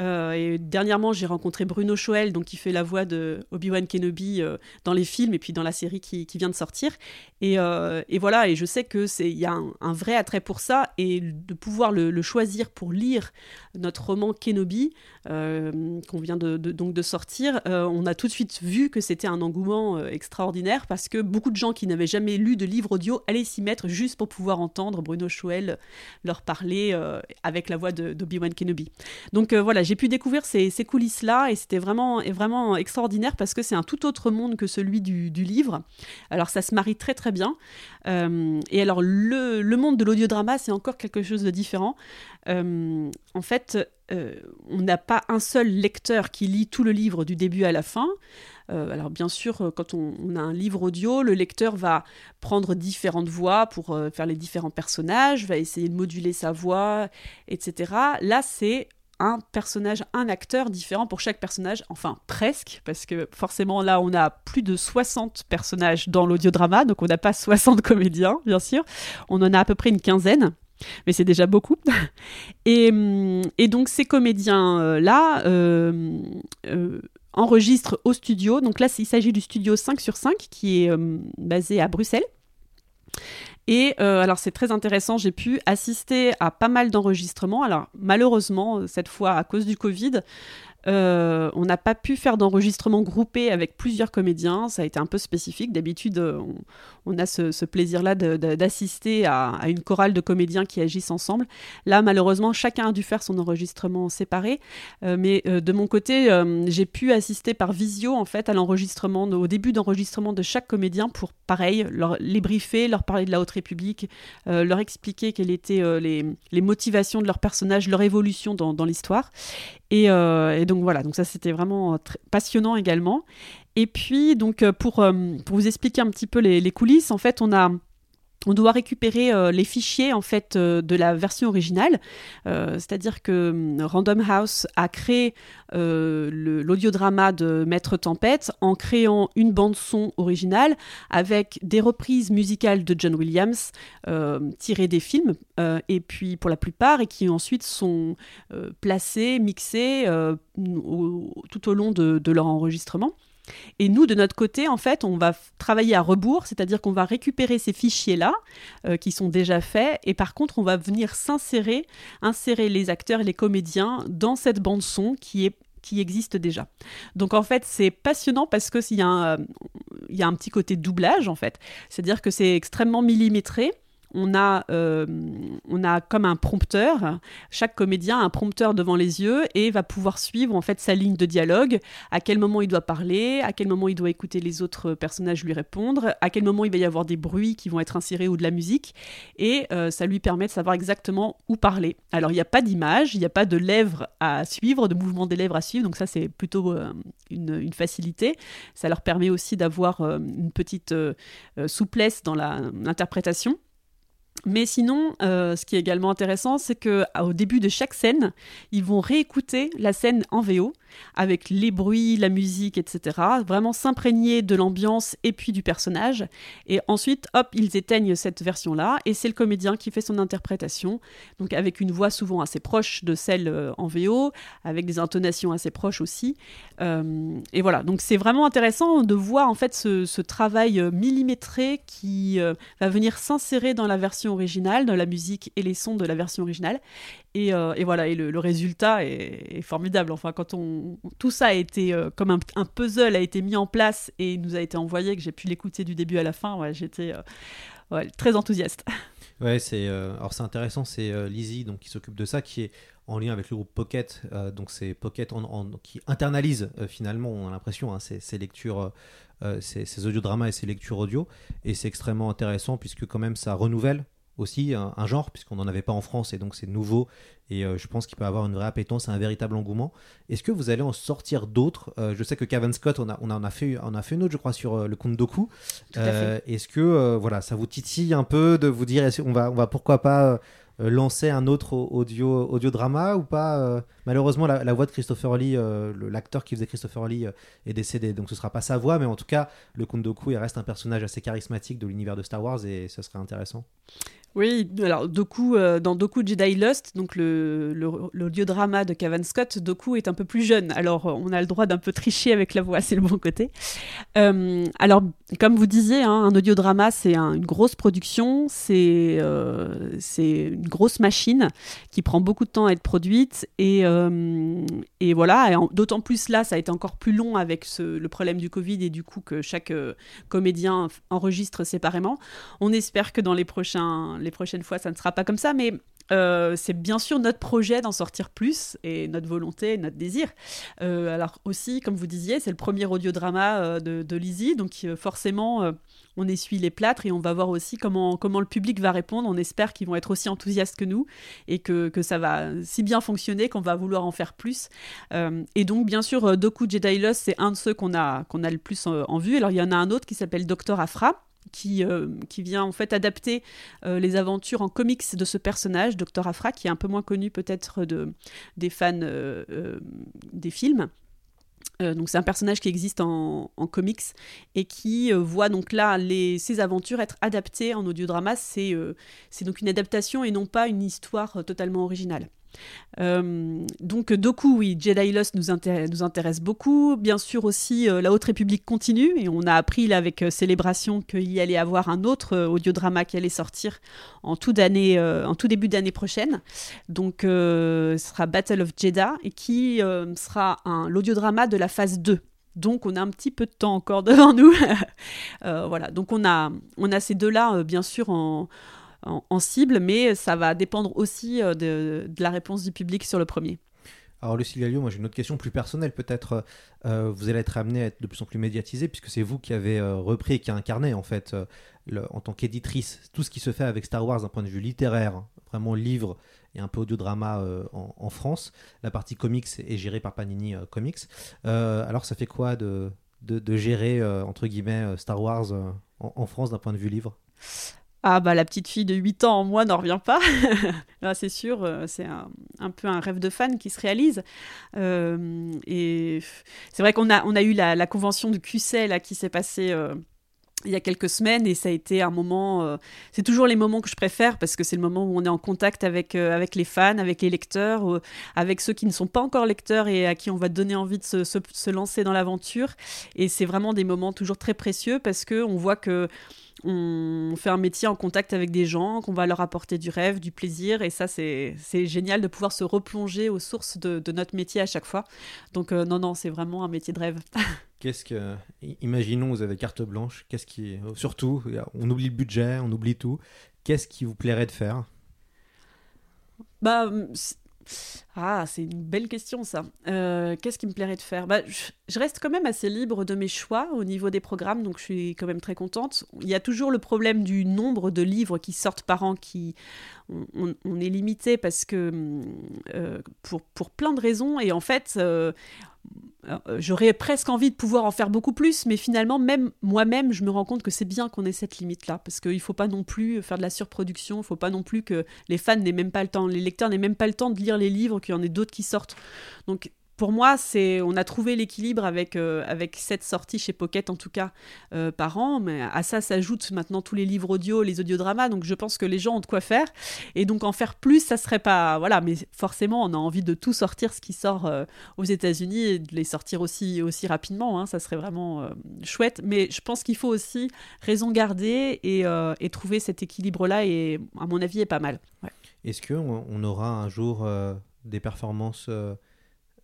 Euh, et dernièrement, j'ai rencontré Bruno Choel, donc qui fait la voix de Obi-Wan Kenobi euh, dans les films et puis dans la série qui, vient de sortir. Et, euh, et, voilà, et je sais que c'est il y a un, vrai attrait pour ça et de pouvoir le, choisir pour lire notre roman Kenobi qu'on vient de, donc de sortir, on a tout de suite vu que c'était un engouement extraordinaire parce que beaucoup de gens qui n'avaient jamais lu de livre audio allaient s'y mettre juste pour pouvoir entendre Bruno Choel parler euh, avec la voix d'Obi-Wan Kenobi. Donc euh, voilà, j'ai pu découvrir ces, coulisses-là et c'était vraiment, vraiment extraordinaire parce que c'est un tout autre monde que celui du, livre. Alors ça se marie très très bien. Euh, et alors le, le monde de l'audiodrama, c'est encore quelque chose de différent. en fait, on n'a pas un seul lecteur qui lit tout le livre du début à la fin. Euh, alors bien sûr, euh, quand on, a un livre audio, le lecteur va prendre différentes voix pour euh, faire les différents personnages, va essayer de moduler sa voix, etc. Là, c'est un personnage, un acteur différent pour chaque personnage, enfin presque, parce que forcément là on a plus de 60 personnages dans l'audiodrama, donc on n'a pas 60 *laughs* comédiens, bien sûr, on en a à peu près une quinzaine. Mais c'est déjà beaucoup. *laughs* Et, hum, donc ces comédiens-là enregistre au studio. Donc là, il s'agit du studio 5 sur 5 qui est euh, basé à Bruxelles. Et euh, alors c'est très intéressant, j'ai pu assister à pas mal d'enregistrements. Alors malheureusement, cette fois à cause du Covid, euh, on n'a pas pu faire d'enregistrement groupé avec plusieurs comédiens, ça a été un peu spécifique. D'habitude, on, a ce, plaisir-là d'assister à, une chorale de comédiens qui agissent ensemble. Là, malheureusement, chacun a dû faire son enregistrement séparé. Euh, mais euh, de mon côté, j'ai pu assister par visio en fait à l'enregistrement, au début d'enregistrement de chaque comédien pour, pareil, les briefer, leur parler de la Haute République, leur expliquer quelles étaient les, motivations de leur personnage, leur évolution dans, l'histoire. Et, et, donc voilà, donc ça c'était vraiment passionnant également. Et puis donc euh, pour, euh, vous expliquer un petit peu les coulisses, en fait on a on doit récupérer euh, les fichiers en fait euh, de la version originale, euh, c'est-à-dire que hum, Random House a créé l'audiodrama de Maître Tempête en créant une bande son originale avec des reprises musicales de John Williams tirées des films et puis pour la plupart et qui ensuite sont placées, mixées tout au long de leur enregistrement. Et nous, de notre côté, en fait, on va travailler à rebours, c'est-à-dire qu'on va récupérer ces fichiers-là, euh, qui sont déjà faits, et par contre, on va venir s'insérer, insérer les acteurs et les comédiens dans cette bande-son qui est qui existe déjà. Donc en fait, c'est passionnant parce que s'il y, a il y a un petit côté doublage en fait, c'est-à-dire que c'est extrêmement millimétré on a, euh, on a comme un prompteur. Chaque comédien a un prompteur devant les yeux et va pouvoir suivre en fait sa ligne de dialogue, à quel moment il doit parler, à quel moment il doit écouter les autres personnages lui répondre, à quel moment il va y avoir des bruits qui vont être insérés ou de la musique. Et euh, ça lui permet de savoir exactement où parler. Alors il n'y a pas d'image, il n'y a pas de lèvres à suivre, de mouvement des lèvres à suivre, donc ça c'est plutôt euh, une, une, facilité. Ça leur permet aussi d'avoir une petite souplesse dans l'interprétation. Mais sinon, euh, ce qui est également intéressant, c'est que au début de chaque scène, ils vont réécouter la scène en VO avec les bruits, la musique, etc. Vraiment s'imprégner de l'ambiance et puis du personnage. Et ensuite, hop, ils éteignent cette version-là et c'est le comédien qui fait son interprétation. Donc avec une voix souvent assez proche de celle euh, en VO, avec des intonations assez proches aussi. Euh, et voilà, donc c'est vraiment intéressant de voir en fait ce, travail euh, millimétré qui va venir s'insérer dans la version originale, dans la musique et les sons de la version originale. Et, voilà, et le, résultat est, formidable. Enfin, quand on tout ça a été comme un, puzzle a été mis en place et nous a été envoyé, que j'ai pu l'écouter du début à la fin, j'étais très enthousiaste. *laughs* Ouais, c'est alors c'est intéressant, c'est Lizzie donc qui s'occupe de ça, qui est en lien avec le groupe Pocket. Euh, donc c'est Pocket qui internalise euh, finalement, on a l'impression, hein, ces, lectures, euh, ces, audiodramas et ces lectures audio. Et c'est extrêmement intéressant puisque quand même ça renouvelle aussi un, genre, puisqu'on n'en avait pas en France et donc c'est nouveau. Et je pense qu'il peut avoir une vraie appétence, un véritable engouement. Est-ce que vous allez en sortir d'autres? Je sais que Kevin Scott, on a, on, a fait, on a fait une autre, je crois, sur le compte Doku. Est-ce que voilà, ça vous titille un peu de vous dire, on va, on va pourquoi pas euh, lancer un autre audio, audio drama ou pas? Euh, Malheureusement, la, voix de Christopher Lee, euh, l'acteur qui faisait Christopher Lee, est décédé, donc ce sera pas sa voix, mais en tout cas, le Kondoku, il reste un personnage assez charismatique de l'univers de Star Wars et ce serait intéressant. Oui, alors euh, dans Doku Jedi Lost, donc le, l'audiodrama de Cavan Scott, Doku est un peu plus jeune. Alors on a le droit d'un peu tricher avec la voix, *laughs* c'est le bon côté. Euh, alors, comme vous disiez, hein, un audiodrama, c'est une grosse production, c'est, euh, une grosse machine qui prend beaucoup de temps à être produite. Et, et voilà, d'autant plus là, ça a été encore plus long avec le problème du Covid et du coup que chaque comédien enregistre séparément. On espère que dans les prochains les prochaines fois, ça ne sera pas comme ça, mais euh, c'est bien sûr notre projet d'en sortir plus et notre volonté, notre désir. Euh, alors aussi, comme vous disiez, c'est le premier audiodrama euh, de, de Lizzie, donc forcément, on essuie les plâtres et on va voir aussi comment, comment le public va répondre. On espère qu'ils vont être aussi enthousiastes que nous et que, que ça va si bien fonctionner qu'on va vouloir en faire plus. et donc, bien sûr, Doku Jedi Lost, c'est un de ceux qu'on a, a le plus en vue. Alors, il y en a un autre qui s'appelle Docteur Afra qui, euh, qui vient en fait adapter euh, les aventures en comics de ce personnage, Dr. Afra, qui est un peu moins connu peut-être de, des fans euh, des films. donc c'est un personnage qui existe en, en comics et qui voit donc là les, ses aventures être adaptées en audiodrama. C'est c'est donc une adaptation et non pas une histoire totalement originale. Euh, donc Doku, oui, Jedi Lost nous, intéresse beaucoup. Bien sûr aussi, euh, la Haute République continue et on a appris là avec euh, Célébration qu'il y allait avoir un autre audiodrama qui allait sortir en tout, début d'année prochaine. Donc ce sera Battle of Jeddah et qui sera l'audiodrama de la phase 2. Donc on a un petit peu de temps encore *laughs* devant nous. voilà, donc on a, on a ces deux-là bien sûr en en, cible, mais ça va dépendre aussi euh, de, la réponse du public sur le premier. Alors Lucie Gallio, moi j'ai une autre question plus personnelle. Peut-être euh, vous allez être amené à être de plus en plus médiatisé puisque c'est vous qui avez euh, repris et qui a incarné en fait en tant qu'éditrice tout ce qui se fait avec Star Wars d'un point de vue littéraire, vraiment livre et un peu audiodrama en, France. La partie comics est gérée par Panini Comics. alors ça fait quoi de, de, gérer entre guillemets Star Wars en France d'un point de vue livre? Ah bah la petite fille de 8 ans en moi n'en revient pas. *laughs* Là c'est sûr, euh, c'est un, peu un rêve de fan qui se réalise. Euh, et c'est vrai qu'on a, on a eu la, convention de QC qui s'est passée euh, il y a quelques semaines et ça a été un moment c'est toujours les moments que je préfère parce que c'est le moment où on est en contact avec avec les fans avec les lecteurs avec ceux qui ne sont pas encore lecteurs et à qui on va donner envie de se, se, se lancer dans l'aventure et c'est vraiment des moments toujours très précieux parce que on voit que on fait un métier en contact avec des gens, qu'on va leur apporter du rêve, du plaisir, et ça c'est génial de pouvoir se replonger aux sources de, notre métier à chaque fois. Donc euh, non, non, c'est vraiment un métier de rêve. *laughs* Qu'est-ce que, imaginons, vous avez carte blanche, qu'est-ce qui, surtout, on oublie le budget, on oublie tout, qu'est-ce qui vous plairait de faire? Bah, ah, c'est une belle question ça. Euh, qu'est-ce qui me plairait de faire? Bah, je, reste quand même assez libre de mes choix au niveau des programmes, donc je suis quand même très contente. Il y a toujours le problème du nombre de livres qui sortent par an, qui on, est limité parce que euh, pour, plein de raisons, et en fait, euh, j'aurais presque envie de pouvoir en faire beaucoup plus, mais finalement, même moi-même, je me rends compte que c'est bien qu'on ait cette limite-là, parce qu'il ne faut pas non plus faire de la surproduction, il ne faut pas non plus que les fans n'aient même pas le temps, les lecteurs n'aient même pas le temps de lire les livres, qu'il y en ait d'autres qui sortent. Donc pour moi, c'est on a trouvé l'équilibre avec, euh, avec cette sortie chez Pocket, en tout cas, euh, par an. Mais à ça s'ajoutent maintenant tous les livres audio, les audiodramas. Donc je pense que les gens ont de quoi faire. Et donc en faire plus, ça serait pas. Voilà, mais forcément, on a envie de tout sortir ce qui sort euh, aux États-Unis et de les sortir aussi, aussi rapidement. Hein. Ça serait vraiment chouette. Mais je pense qu'il faut aussi raison garder et, et trouver cet équilibre-là. Et à mon avis, est pas mal. Est-ce qu'on on aura un jour des performances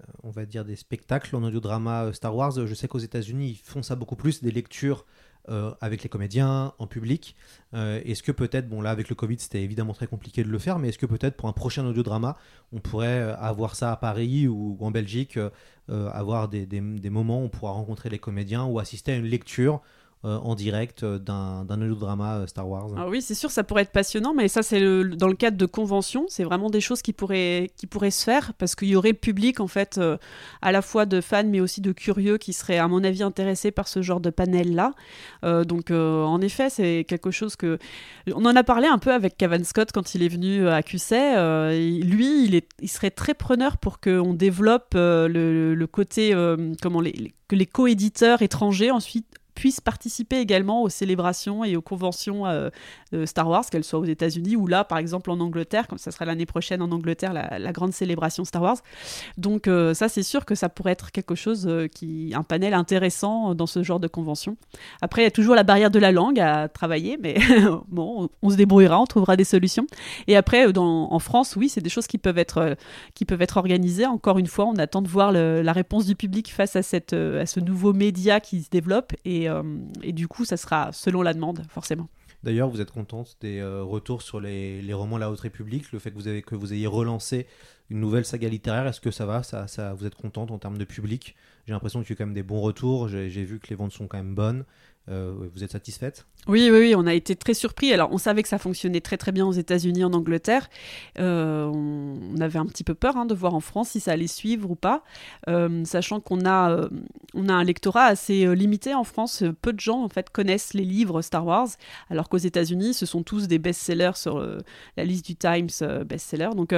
euh, on va dire, des spectacles en audiodrama euh, Star Wars. Je sais qu'aux États-Unis, ils font ça beaucoup plus, des lectures euh, avec les comédiens, en public. est-ce que peut-être, bon là avec le Covid c'était évidemment très compliqué de le faire, mais est-ce que peut-être pour un prochain audiodrama, on pourrait avoir ça à Paris ou, en Belgique, avoir des, des, moments où on pourra rencontrer les comédiens ou assister à une lecture euh, en direct euh, d'un drama euh, Star Wars. Ah oui, c'est sûr, ça pourrait être passionnant, mais ça, c'est dans le cadre de conventions. C'est vraiment des choses qui pourraient, qui pourraient se faire parce qu'il y aurait le public, en fait, à la fois de fans, mais aussi de curieux qui seraient, à mon avis, intéressés par ce genre de panel-là. donc, en effet, c'est quelque chose que. On en a parlé un peu avec Kevin Scott quand il est venu à QC. lui, il, est, il serait très preneur pour qu'on développe le, côté. comment les, que les coéditeurs étrangers ensuite puissent participer également aux célébrations et aux conventions euh, Star Wars, qu'elles soient aux États-Unis ou là, par exemple, en Angleterre, comme ça sera l'année prochaine en Angleterre, la, grande célébration Star Wars. Donc, euh, ça, c'est sûr que ça pourrait être quelque chose euh, qui, un panel intéressant dans ce genre de convention. Après, il y a toujours la barrière de la langue à travailler, mais *laughs* bon, on, se débrouillera, on trouvera des solutions. Et après, en France, oui, c'est des choses qui peuvent être, qui peuvent être organisées. Encore une fois, on attend de voir la réponse du public face à, cette, à ce nouveau média qui se développe et et du coup, ça sera selon la demande, forcément. D'ailleurs, vous êtes contente des euh, retours sur les, romans La Haute République, le fait que vous, avez, que vous ayez relancé une nouvelle saga littéraire, est-ce que ça va? Ça, ça, Vous êtes contente en termes de public? J'ai l'impression qu'il y a quand même des bons retours, j'ai vu que les ventes sont quand même bonnes. Euh, vous êtes satisfaite? Oui, oui, oui, on a été très surpris. Alors, on savait que ça fonctionnait très très bien aux États-Unis, en Angleterre. Euh, on, avait un petit peu peur hein, de voir en France si ça allait suivre ou pas, euh, sachant qu'on a, on a un lectorat assez limité en France. Peu de gens en fait connaissent les livres Star Wars, alors qu'aux États-Unis, ce sont tous des best-sellers sur la liste du Times best-seller. Donc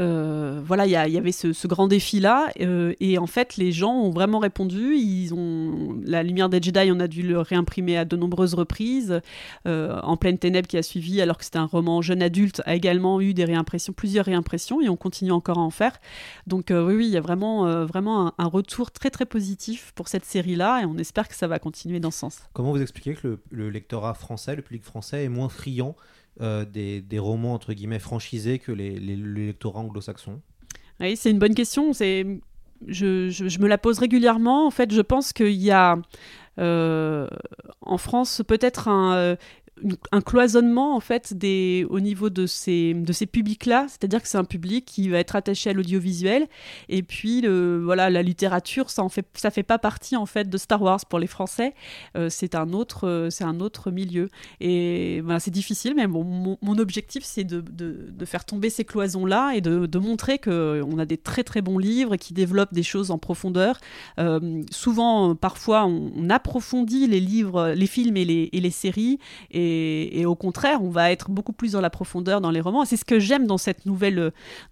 euh, voilà, il y, avait ce, grand défi-là, euh, et en fait, les gens ont vraiment répondu. Ils ont la lumière des Jedi, on a dû le réimprimer à de nombreuses reprises. Euh, en pleine ténèbres qui a suivi, alors que c'était un roman jeune adulte, a également eu des réimpressions, plusieurs réimpressions, et on continue encore à en faire. Donc oui, oui, il y a vraiment, vraiment un, retour très très positif pour cette série-là, et on espère que ça va continuer dans ce sens. Comment vous expliquez que le, le lectorat français, le public français, est moins friand euh, des, romans entre guillemets franchisés que les, les, lectorats anglo-saxons Oui, c'est une bonne question. C'est je, je, me la pose régulièrement. En fait, je pense qu'il y a euh, en France peut-être un, euh, un cloisonnement en fait des, au niveau de ces, de ces publics-là, c'est-à-dire que c'est un public qui va être attaché à l'audiovisuel. Et puis le, voilà la littérature ça en fait ça fait pas partie en fait de Star Wars pour les Français, euh, c'est un autre euh, c'est un autre milieu. Et ben, c'est difficile mais bon, mon, objectif c'est de, de, de, faire tomber ces cloisons là et de, de montrer que on a des très très bons livres qui développent des choses en profondeur. Euh, souvent parfois on, on, approfondit les livres, les films et les, et les séries et, au contraire, on va être beaucoup plus dans la profondeur dans les romans. C'est ce que j'aime dans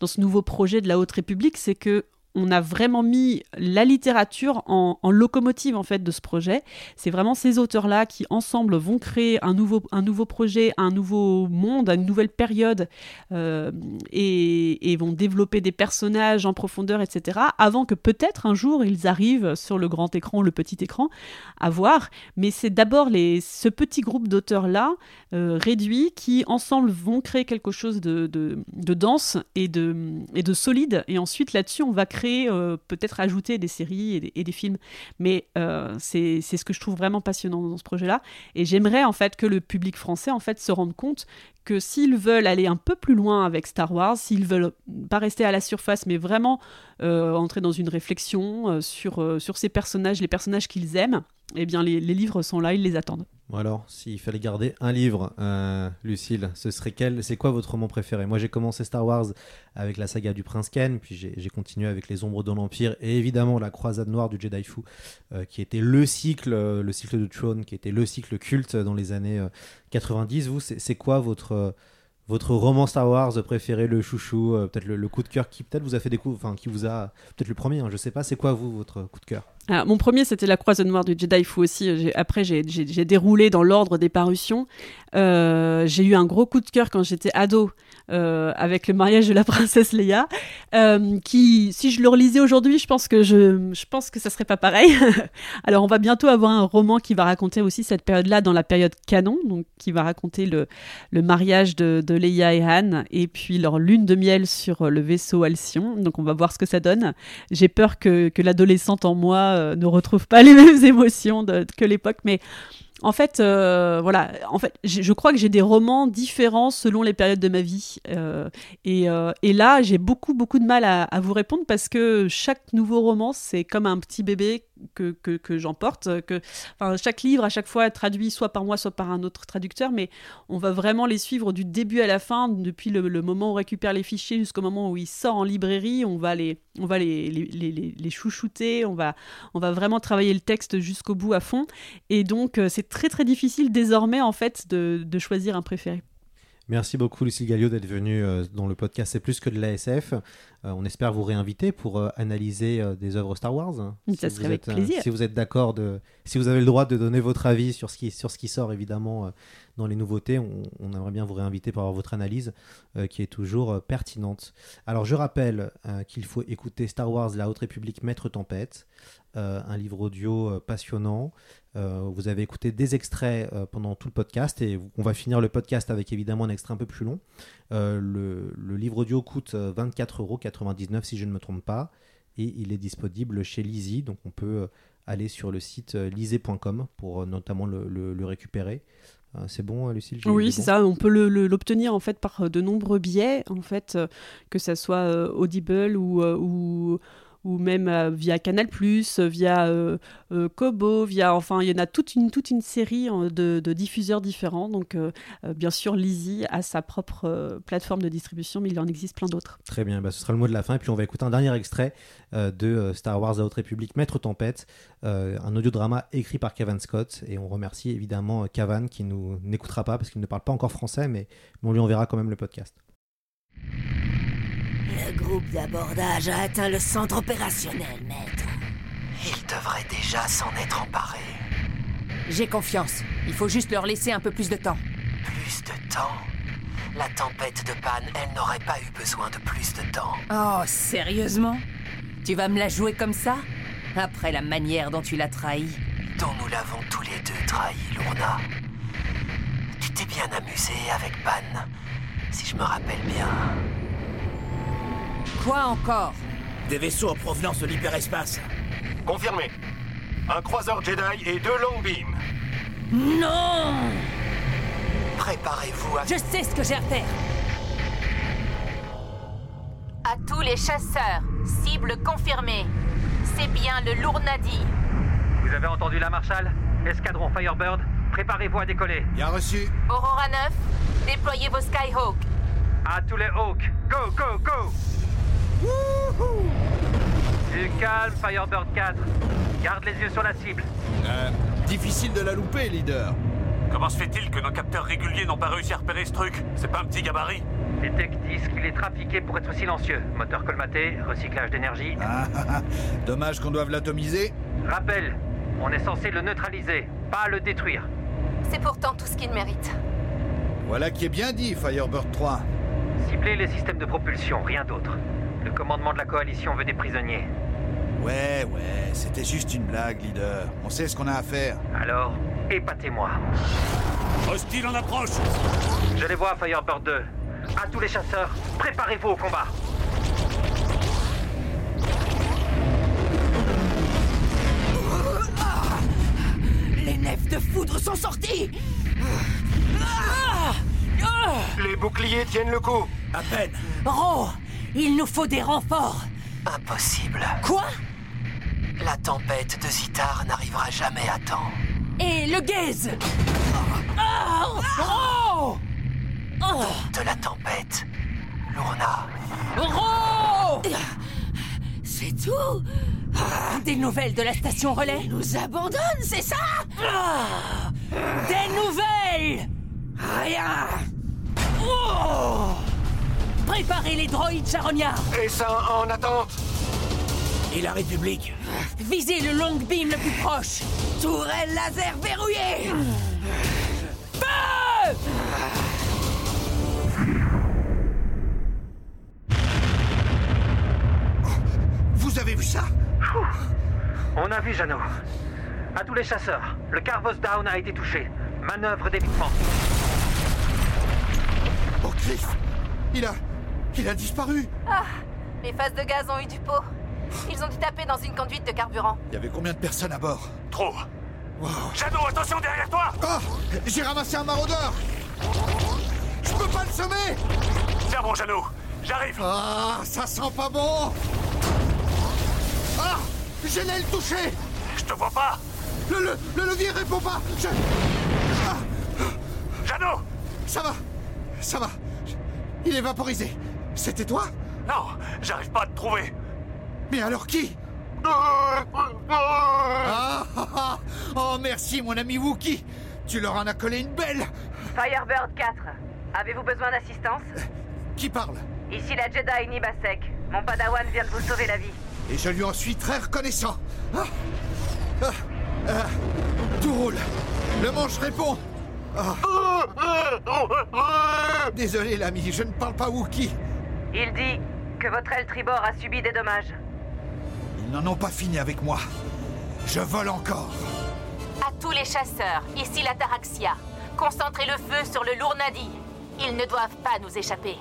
dans ce nouveau projet de la Haute République, c'est que on a vraiment mis la littérature en, locomotive en fait de ce projet. C'est vraiment ces auteurs-là qui ensemble vont créer un nouveau, un nouveau projet, un nouveau monde, une nouvelle période euh, et, vont développer des personnages en profondeur, etc. Avant que peut-être un jour ils arrivent sur le grand écran ou le petit écran à voir. Mais c'est d'abord ce petit groupe d'auteurs-là euh, réduit qui ensemble vont créer quelque chose de, de dense et de, et de solide. Et ensuite là-dessus on va créer euh, peut-être ajouter des séries et des, films. Mais euh, c'est ce que je trouve vraiment passionnant dans ce projet-là. Et j'aimerais en fait que le public français en fait se rende compte que s'ils veulent aller un peu plus loin avec Star Wars, s'ils veulent pas rester à la surface, mais vraiment euh, entrer dans une réflexion sur, sur ces personnages, les personnages qu'ils aiment, eh bien les, livres sont là, ils les attendent. Bon alors, s'il fallait garder un livre, euh, Lucille, ce serait quel C'est quoi votre roman préféré? Moi, j'ai commencé Star Wars avec la saga du Prince Ken, puis j'ai continué avec Les Ombres de l'Empire et évidemment la Croisade Noire du Jedi Fu, euh, qui était le cycle, euh, le cycle de Throne, qui était le cycle culte dans les années 90. Vous, c'est quoi votre votre roman Star Wars préféré, le chouchou, peut-être le, coup de cœur qui peut-être vous a fait coups, enfin qui vous a peut-être le premier, hein, je sais pas. C'est quoi vous votre coup de cœur? Alors, mon premier, c'était La Croisade Noire du Jedi Fou aussi. J'ai- Après, j'ai- déroulé dans l'ordre des parutions. Euh, j'ai eu un gros coup de cœur quand j'étais ado euh, avec le mariage de la *laughs* princesse Leia, euh, qui, si je le relisais aujourd'hui, je pense que je, je pense que ça serait pas pareil. *laughs* Alors, on va bientôt avoir un roman qui va raconter aussi cette période-là dans la période canon, donc qui va raconter le, mariage de, Leia et Han, et puis leur lune de miel sur le vaisseau Alcyon. Donc, on va voir ce que ça donne. J'ai peur que l'adolescente en moi euh, ne retrouve pas *laughs* les mêmes émotions de- que l'époque, mais en fait, euh, voilà. En fait, je crois que j'ai des romans différents selon les périodes de ma vie. Euh, et, là, j'ai beaucoup, beaucoup de mal à vous répondre parce que chaque nouveau roman, c'est comme un petit bébé que, que, que j'emporte. Que, enfin, chaque livre, à chaque fois, est traduit soit par moi, soit par un autre traducteur, mais on va vraiment les suivre du début à la fin, depuis le, moment où on récupère les fichiers jusqu'au moment où il sort en librairie. On va les, on va les, les, les, les- les chouchouter, on va, on va vraiment travailler le texte jusqu'au bout à fond. Et donc, euh, c'est très très difficile désormais en fait de, de choisir un préféré. Merci beaucoup Lucille Gallio d'être venue euh, dans le podcast C'est plus que de l'ASF. Euh, on espère vous réinviter pour euh, analyser des œuvres Star Wars. Ça Si serait avec êtes, plaisir. si vous êtes d'accord, de, si vous avez le droit de donner votre avis sur ce qui, sur ce qui sort évidemment dans les nouveautés, on, on aimerait bien vous réinviter pour avoir votre analyse qui est toujours pertinente. Alors je rappelle qu'il faut écouter Star Wars La Haute République Maître Tempête, un livre audio passionnant. Euh, vous avez écouté des extraits euh, pendant tout le podcast et on va finir le podcast avec évidemment un extrait un peu plus long. Euh, le, le livre audio coûte euh, 24,99€ si je ne me trompe pas et il est disponible chez Lizzy donc on peut aller sur le site lisez.com pour notamment le, le- le récupérer. C'est bon, Lucille Oui, c'est bon ça. On peut l'obtenir en fait par de nombreux biais, en fait, que ça soit Audible ou, ou ou même euh, via Canal+, via euh, euh, Kobo, via enfin il y en a toute une toute une série euh, de, diffuseurs différents. Donc bien sûr, Lizzy a sa propre plateforme de distribution, mais il en existe plein d'autres. Très bien, bah, ce sera le mot de la fin. Et puis on va écouter un dernier extrait de Star Wars La Haute République, Maître Tempête, un audiodrama écrit par Cavan Scott. Et on remercie évidemment Cavan qui nous n'écoutera pas parce qu'il ne parle pas encore français, mais on lui enverra quand même le podcast. Le groupe d'abordage a atteint le centre opérationnel, maître. Il devrait déjà s'en être emparé. J'ai confiance. Il faut juste leur laisser un peu plus de temps. Plus de temps? La tempête de panne, elle n'aurait pas eu besoin de plus de temps. Oh, sérieusement? Tu vas me la jouer comme ça? Après la manière dont tu l'as trahi Dont nous l'avons tous les deux trahi, Lourna. Tu t'es bien amusé avec Pan, si je me rappelle bien. Quoi encore Des vaisseaux en provenance de l'hyperespace. Confirmé. Un croiseur Jedi et deux long beams. Non Préparez-vous à... Je sais ce que j'ai à faire À tous les chasseurs, cible confirmée. C'est bien le Lournadi. Vous avez entendu la Marshal Escadron Firebird, préparez-vous à décoller. Bien reçu. Aurora 9, déployez vos Skyhawks. À tous les Hawks, go, go, go Du calme, Firebird 4. Garde les yeux sur la cible. Euh, difficile de la louper, leader. Comment se fait-il que nos capteurs réguliers n'ont pas réussi à repérer ce truc? C'est pas un petit gabarit? Les techs disent qu'il est trafiqué pour être silencieux. Moteur colmaté, recyclage d'énergie. Ah, ah, ah. Dommage qu'on doive l'atomiser. Rappel, on est censé le neutraliser, pas le détruire. C'est pourtant tout ce qu'il mérite. Voilà qui est bien dit, Firebird 3. Ciblez les systèmes de propulsion, rien d'autre. Le commandement de la coalition veut des prisonniers. Ouais, ouais, c'était juste une blague, leader. On sait ce qu'on a à faire. Alors, épatez-moi. Hostile en approche Je les vois, Firebird 2. À tous les chasseurs, préparez-vous au combat. Les nefs de foudre sont sortis Les boucliers tiennent le coup. À peine. Ro Il nous faut des renforts. Impossible. Quoi? La tempête de Zitar n'arrivera jamais à temps. Et le gaze. Ah! Ro Oh! De la tempête, Lourna. Ro! C'est tout? Des nouvelles de la station relais? Nous abandonnent, c'est ça? Des nouvelles! Rien! Oh Préparez les droïdes charognards Et ça en attente. Et la République. Visez le long beam le plus proche. Tourelle laser verrouillée Feu Vous avez vu ça On a vu, Jeannot. À tous les chasseurs, le Carvos Down a été touché. Manœuvre d'évitement. Oh, Cliff Il a... Il a disparu. Ah Les phases de gaz ont eu du pot. Ils ont dû taper dans une conduite de carburant. Il y avait combien de personnes à bord? Trop. Wow. Shadow, attention derrière toi. Oh J'ai ramassé un maraudeur. Je peux pas le semer. Tiens bon, Jeannot, j'arrive. Ah, ça sent pas bon. Ah J'ai l'aile touchée. Je te vois pas. Le, le, le levier répond pas. Je... Ah. Jeannot Ça va. Ça va. Il est vaporisé C'était toi? Non, j'arrive pas à te trouver Mais alors qui? Ah, ah, *laughs* ah. Oh merci mon ami Wookie Tu leur en as collé une belle Firebird 4, avez-vous besoin d'assistance? Qui parle? Ici la Jedi Nibasek. Mon padawan vient de vous sauver la vie. Et je lui en suis très reconnaissant. Ah, ah, ah, tout roule. Le manche répond. *laughs* Désolé l'ami, je ne parle pas Wookie. Il dit que votre aile tribord a subi des dommages. Ils n'en ont pas fini avec moi. Je vole encore. À tous les chasseurs, ici la Taraxia. Concentrez le feu sur le Lournadi. Ils ne doivent pas nous échapper.